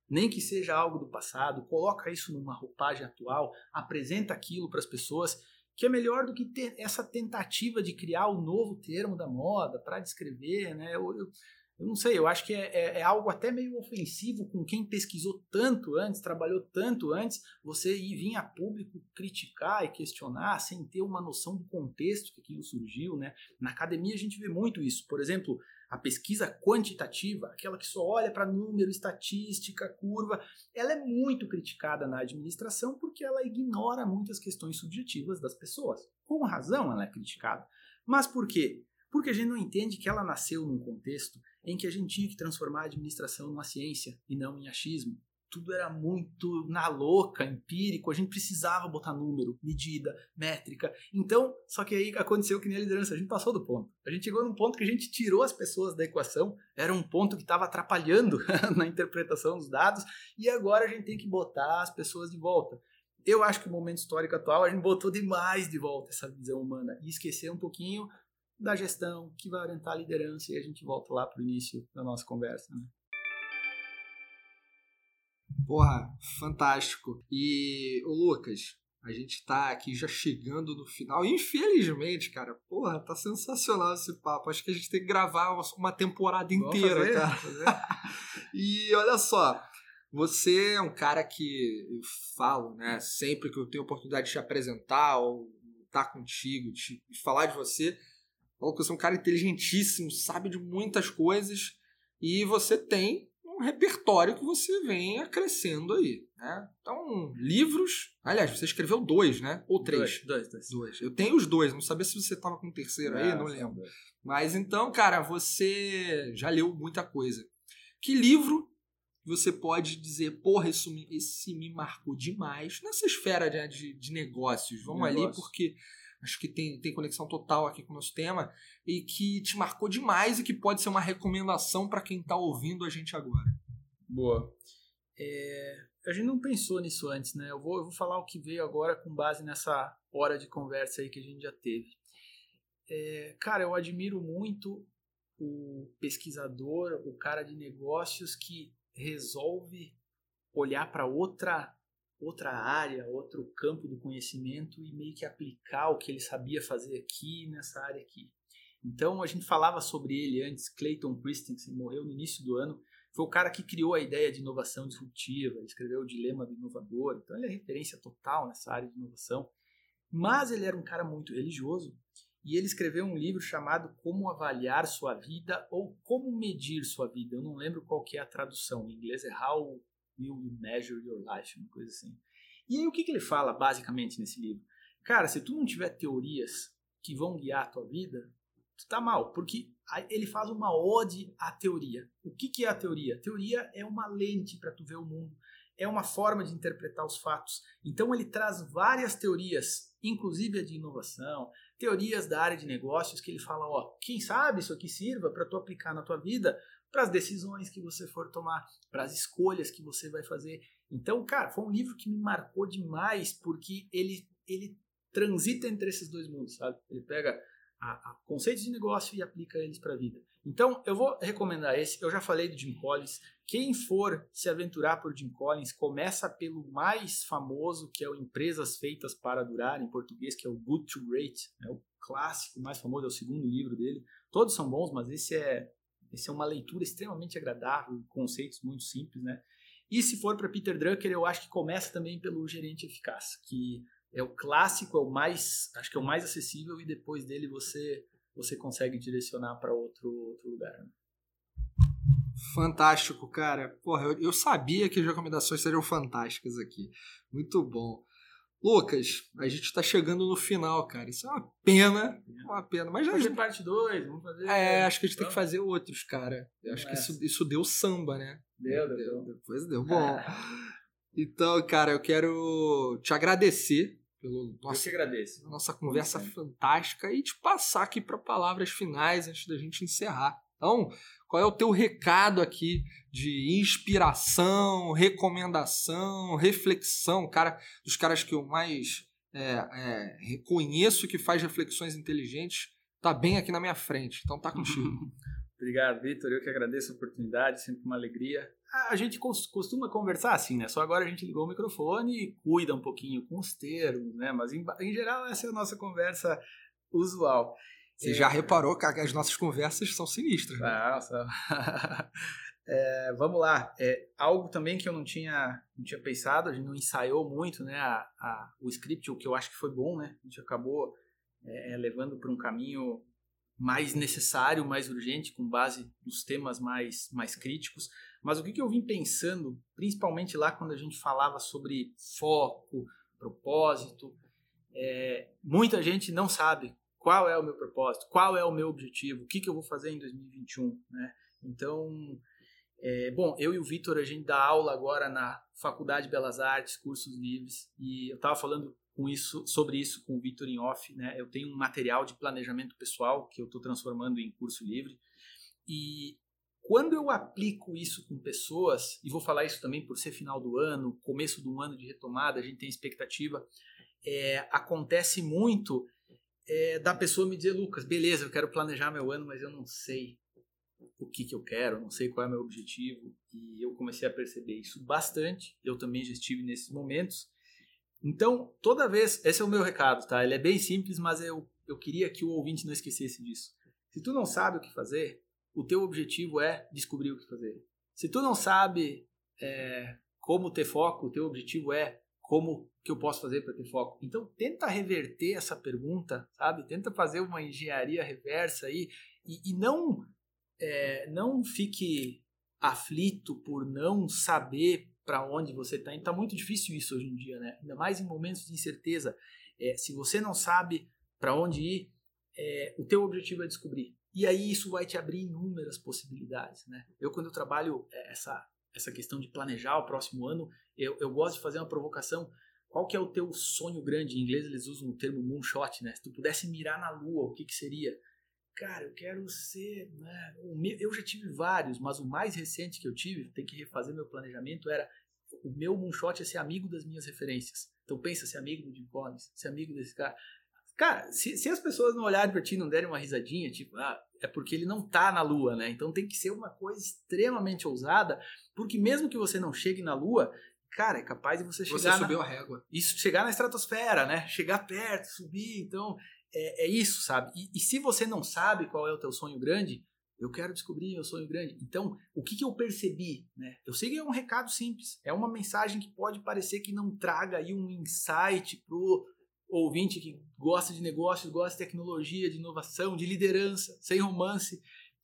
nem que seja algo do passado, coloca isso numa roupagem atual, apresenta aquilo para as pessoas, que é melhor do que ter essa tentativa de criar o um novo termo da moda para descrever, né? Eu, eu, eu não sei, eu acho que é, é, é, algo até meio ofensivo com quem pesquisou tanto antes, trabalhou tanto antes, você ir vir a público criticar e questionar sem ter uma noção do contexto que aquilo surgiu, né? Na academia a gente vê muito isso. Por exemplo, a pesquisa quantitativa, aquela que só olha para número, estatística, curva, ela é muito criticada na administração porque ela ignora muitas questões subjetivas das pessoas. Com razão ela é criticada. Mas por quê? Porque a gente não entende que ela nasceu num contexto em que a gente tinha que transformar a administração numa ciência e não em achismo. Tudo era muito na louca, empírico, a gente precisava botar número, medida, métrica. Então, só que aí aconteceu que nem a liderança, a gente passou do ponto. A gente chegou num ponto que a gente tirou as pessoas da equação, era um ponto que estava atrapalhando na interpretação dos dados, e agora a gente tem que botar as pessoas de volta. Eu acho que o momento histórico atual a gente botou demais de volta essa visão humana e esqueceu um pouquinho da gestão, que vai orientar a liderança, e a gente volta lá para o início da nossa conversa. Né? Porra, fantástico. E, o Lucas, a gente tá aqui já chegando no final. Infelizmente, cara, porra, tá sensacional esse papo. Acho que a gente tem que gravar uma temporada inteira, fazer, cara. e olha só, você é um cara que eu falo, né? Sempre que eu tenho oportunidade de te apresentar ou estar tá contigo, de falar de você, Que você é um cara inteligentíssimo, sabe de muitas coisas e você tem um repertório que você vem acrescendo aí, né? Então, livros... Aliás, você escreveu dois, né? Ou três? Dois, dois. dois. Eu tenho os dois, não sabia se você estava com o terceiro aí, não lembro. Mas então, cara, você já leu muita coisa. Que livro você pode dizer, porra, isso me, esse me marcou demais nessa esfera de, de, de negócios. Vamos Negócio. ali porque acho que tem, tem conexão total aqui com o nosso tema, e que te marcou demais e que pode ser uma recomendação para quem está ouvindo a gente agora. Boa. É, a gente não pensou nisso antes, né? Eu vou, eu vou falar o que veio agora com base nessa hora de conversa aí que a gente já teve. É, cara, eu admiro muito o pesquisador, o cara de negócios que resolve olhar para outra outra área, outro campo do conhecimento e meio que aplicar o que ele sabia fazer aqui nessa área aqui. Então a gente falava sobre ele antes, Clayton Christensen morreu no início do ano, foi o cara que criou a ideia de inovação disruptiva, escreveu o Dilema do Inovador, então ele é referência total nessa área de inovação. Mas ele era um cara muito religioso e ele escreveu um livro chamado Como Avaliar Sua Vida ou Como Medir Sua Vida. Eu não lembro qual que é a tradução, em inglês é How Will You Measure Your Life, uma coisa assim. E aí o que, que ele fala basicamente nesse livro? Cara, se tu não tiver teorias que vão guiar a tua vida, tu tá mal, porque ele faz uma ode à teoria. O que, que é a teoria? A teoria é uma lente para tu ver o mundo, é uma forma de interpretar os fatos. Então ele traz várias teorias, inclusive a de inovação, teorias da área de negócios que ele fala, ó, quem sabe isso aqui sirva para tu aplicar na tua vida, para as decisões que você for tomar, para as escolhas que você vai fazer. Então, cara, foi um livro que me marcou demais porque ele ele transita entre esses dois mundos, sabe? Ele pega a, a conceitos de negócio e aplica eles para a vida. Então, eu vou recomendar esse. Eu já falei do Jim Collins. Quem for se aventurar por Jim Collins, começa pelo mais famoso, que é o Empresas Feitas para Durar, em português, que é o Good to Great. É o clássico mais famoso, é o segundo livro dele. Todos são bons, mas esse é esse é uma leitura extremamente agradável, conceitos muito simples, né? E se for para Peter Drucker, eu acho que começa também pelo Gerente Eficaz, que é o clássico, é o mais, acho que é o mais acessível e depois dele você você consegue direcionar para outro, outro lugar. Né? Fantástico, cara. Porra, eu, eu, sabia que as recomendações seriam fantásticas aqui. Muito bom. Lucas, a gente está chegando no final, cara. Isso é uma pena. Uma pena. Mas já. Fazer parte 2, vamos fazer. É, acho que a gente tem que fazer outros, cara. Eu acho que isso, isso deu samba, né? Deu, deu. deu. Depois deu. Bom. então, cara, eu quero te agradecer pelo nosso, agradeço. nossa conversa fantástica e te passar aqui para palavras finais antes da gente encerrar. Então, qual é o teu recado aqui de inspiração, recomendação, reflexão? Cara, dos caras que eu mais é, é, reconheço que faz reflexões inteligentes, tá bem aqui na minha frente. Então tá contigo. Obrigado, Vitor. Eu que agradeço a oportunidade, sempre uma alegria. A gente costuma conversar assim, né? Só agora a gente ligou o microfone e cuida um pouquinho com os termos, né? Mas em, em geral essa é a nossa conversa usual. Você é... já reparou que as nossas conversas são sinistras. Né? Nossa. é, vamos lá. É, algo também que eu não tinha, não tinha pensado, a gente não ensaiou muito né, a, a, o script, o que eu acho que foi bom, né? A gente acabou é, é, levando para um caminho mais necessário, mais urgente, com base nos temas mais, mais críticos. Mas o que, que eu vim pensando, principalmente lá quando a gente falava sobre foco, propósito, é, muita gente não sabe qual é o meu propósito, qual é o meu objetivo, o que, que eu vou fazer em 2021, né? Então, é, bom, eu e o Vitor, a gente dá aula agora na Faculdade de Belas Artes, cursos livres, e eu estava falando com isso, sobre isso com o Vitor em off, né? Eu tenho um material de planejamento pessoal que eu estou transformando em curso livre, e quando eu aplico isso com pessoas, e vou falar isso também por ser final do ano, começo do ano de retomada, a gente tem expectativa, é, acontece muito é, da pessoa me dizer, Lucas, beleza, eu quero planejar meu ano, mas eu não sei o que, que eu quero, não sei qual é meu objetivo. E eu comecei a perceber isso bastante. Eu também já estive nesses momentos. Então, toda vez, esse é o meu recado, tá? Ele é bem simples, mas eu, eu queria que o ouvinte não esquecesse disso. Se tu não sabe o que fazer, o teu objetivo é descobrir o que fazer. Se tu não sabe é, como ter foco, o teu objetivo é como que eu posso fazer para ter foco? Então, tenta reverter essa pergunta, sabe? Tenta fazer uma engenharia reversa aí e, e não, é, não fique aflito por não saber para onde você está. Está muito difícil isso hoje em dia, né? Ainda mais em momentos de incerteza. É, se você não sabe para onde ir, é, o teu objetivo é descobrir. E aí isso vai te abrir inúmeras possibilidades, né? Eu quando eu trabalho é, essa essa questão de planejar o próximo ano, eu, eu gosto de fazer uma provocação. Qual que é o teu sonho grande? Em inglês eles usam o termo moonshot, né? Se tu pudesse mirar na lua, o que que seria? Cara, eu quero ser... Né? Eu já tive vários, mas o mais recente que eu tive, tem que refazer meu planejamento, era o meu moonshot é ser amigo das minhas referências. Então pensa, ser amigo do Jim Collins, ser amigo desse cara. Cara, se, se as pessoas não olharem pra ti e não derem uma risadinha, tipo, ah, é porque ele não tá na Lua, né? Então tem que ser uma coisa extremamente ousada, porque mesmo que você não chegue na Lua, cara, é capaz de você chegar. Você subiu na, a régua. Isso, chegar na estratosfera, né? Chegar perto, subir. Então, é, é isso, sabe? E, e, se você não sabe qual é o teu sonho grande, eu quero descobrir meu sonho grande. Então, o que, que eu percebi? Né? Eu sei que é um recado simples, é uma mensagem que pode parecer que não traga aí um insight pro ouvinte que gosta de negócios, gosta de tecnologia, de inovação, de liderança, sem romance.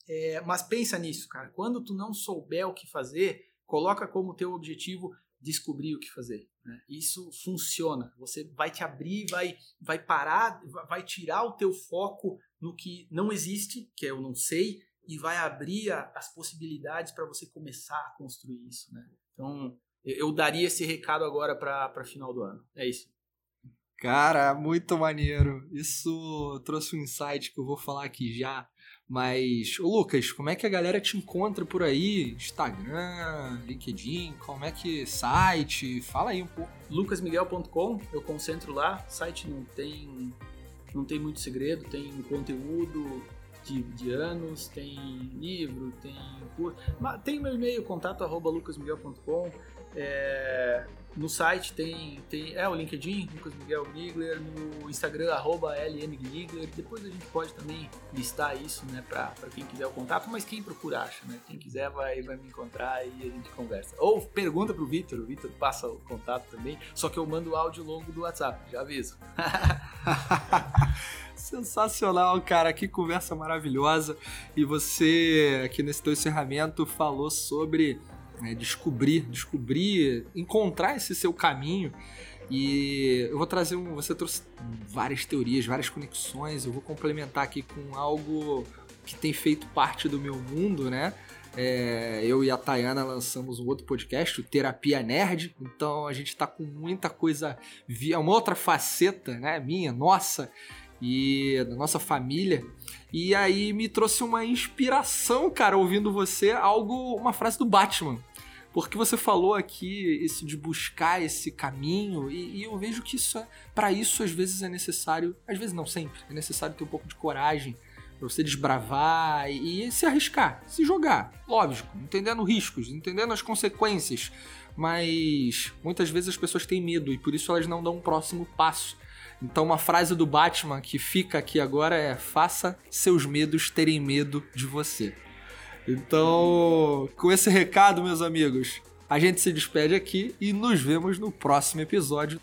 É, mas pensa nisso, cara. Quando tu não souber o que fazer, coloca como teu objetivo descobrir o que fazer. Né? Isso funciona. Você vai te abrir, vai, vai parar, vai tirar o teu foco no que não existe, que é eu não sei, e vai abrir a, as possibilidades para você começar a construir isso. Né? Então, eu, daria esse recado agora para final do ano. É isso. Cara, muito maneiro. Isso trouxe um insight que eu vou falar aqui já. Mas, ô Lucas, como é que a galera te encontra por aí? Instagram, LinkedIn, como é que site? Fala aí um pouco. lucasmiguel.com, eu concentro lá. Site não tem não tem muito segredo, tem conteúdo de, de anos, tem livro, tem curso. Tem meu e-mail, contato arroba lucasmiguel.com. É, no site tem, tem é o LinkedIn, Lucas Miguel Gigler, no Instagram, arroba LM Gigler. Depois a gente pode também listar isso, né, para quem quiser o contato, mas quem procura acha, né? Quem quiser vai, vai me encontrar e a gente conversa. Ou pergunta pro Vitor, o Vitor passa o contato também, só que eu mando o áudio longo do WhatsApp, já aviso. Sensacional, cara, que conversa maravilhosa. E você, aqui nesse teu encerramento, falou sobre né, descobrir, descobrir, encontrar esse seu caminho. E eu vou trazer um. Você trouxe várias teorias, várias conexões. Eu vou complementar aqui com algo que tem feito parte do meu mundo, né? É, eu e a Tayana lançamos um outro podcast, o Terapia Nerd. Então a gente tá com muita coisa, via uma outra faceta, né? Minha, nossa e da nossa família. E aí me trouxe uma inspiração, cara, ouvindo você, algo, uma frase do Batman. Porque você falou aqui isso de buscar esse caminho, e, e eu vejo que isso é, para isso às vezes é necessário, às vezes não sempre, é necessário ter um pouco de coragem para você desbravar e, e se arriscar, se jogar, lógico, entendendo riscos, entendendo as consequências, mas muitas vezes as pessoas têm medo e por isso elas não dão um próximo passo. Então, uma frase do Batman que fica aqui agora é: faça seus medos terem medo de você. Então, com esse recado, meus amigos, a gente se despede aqui e nos vemos no próximo episódio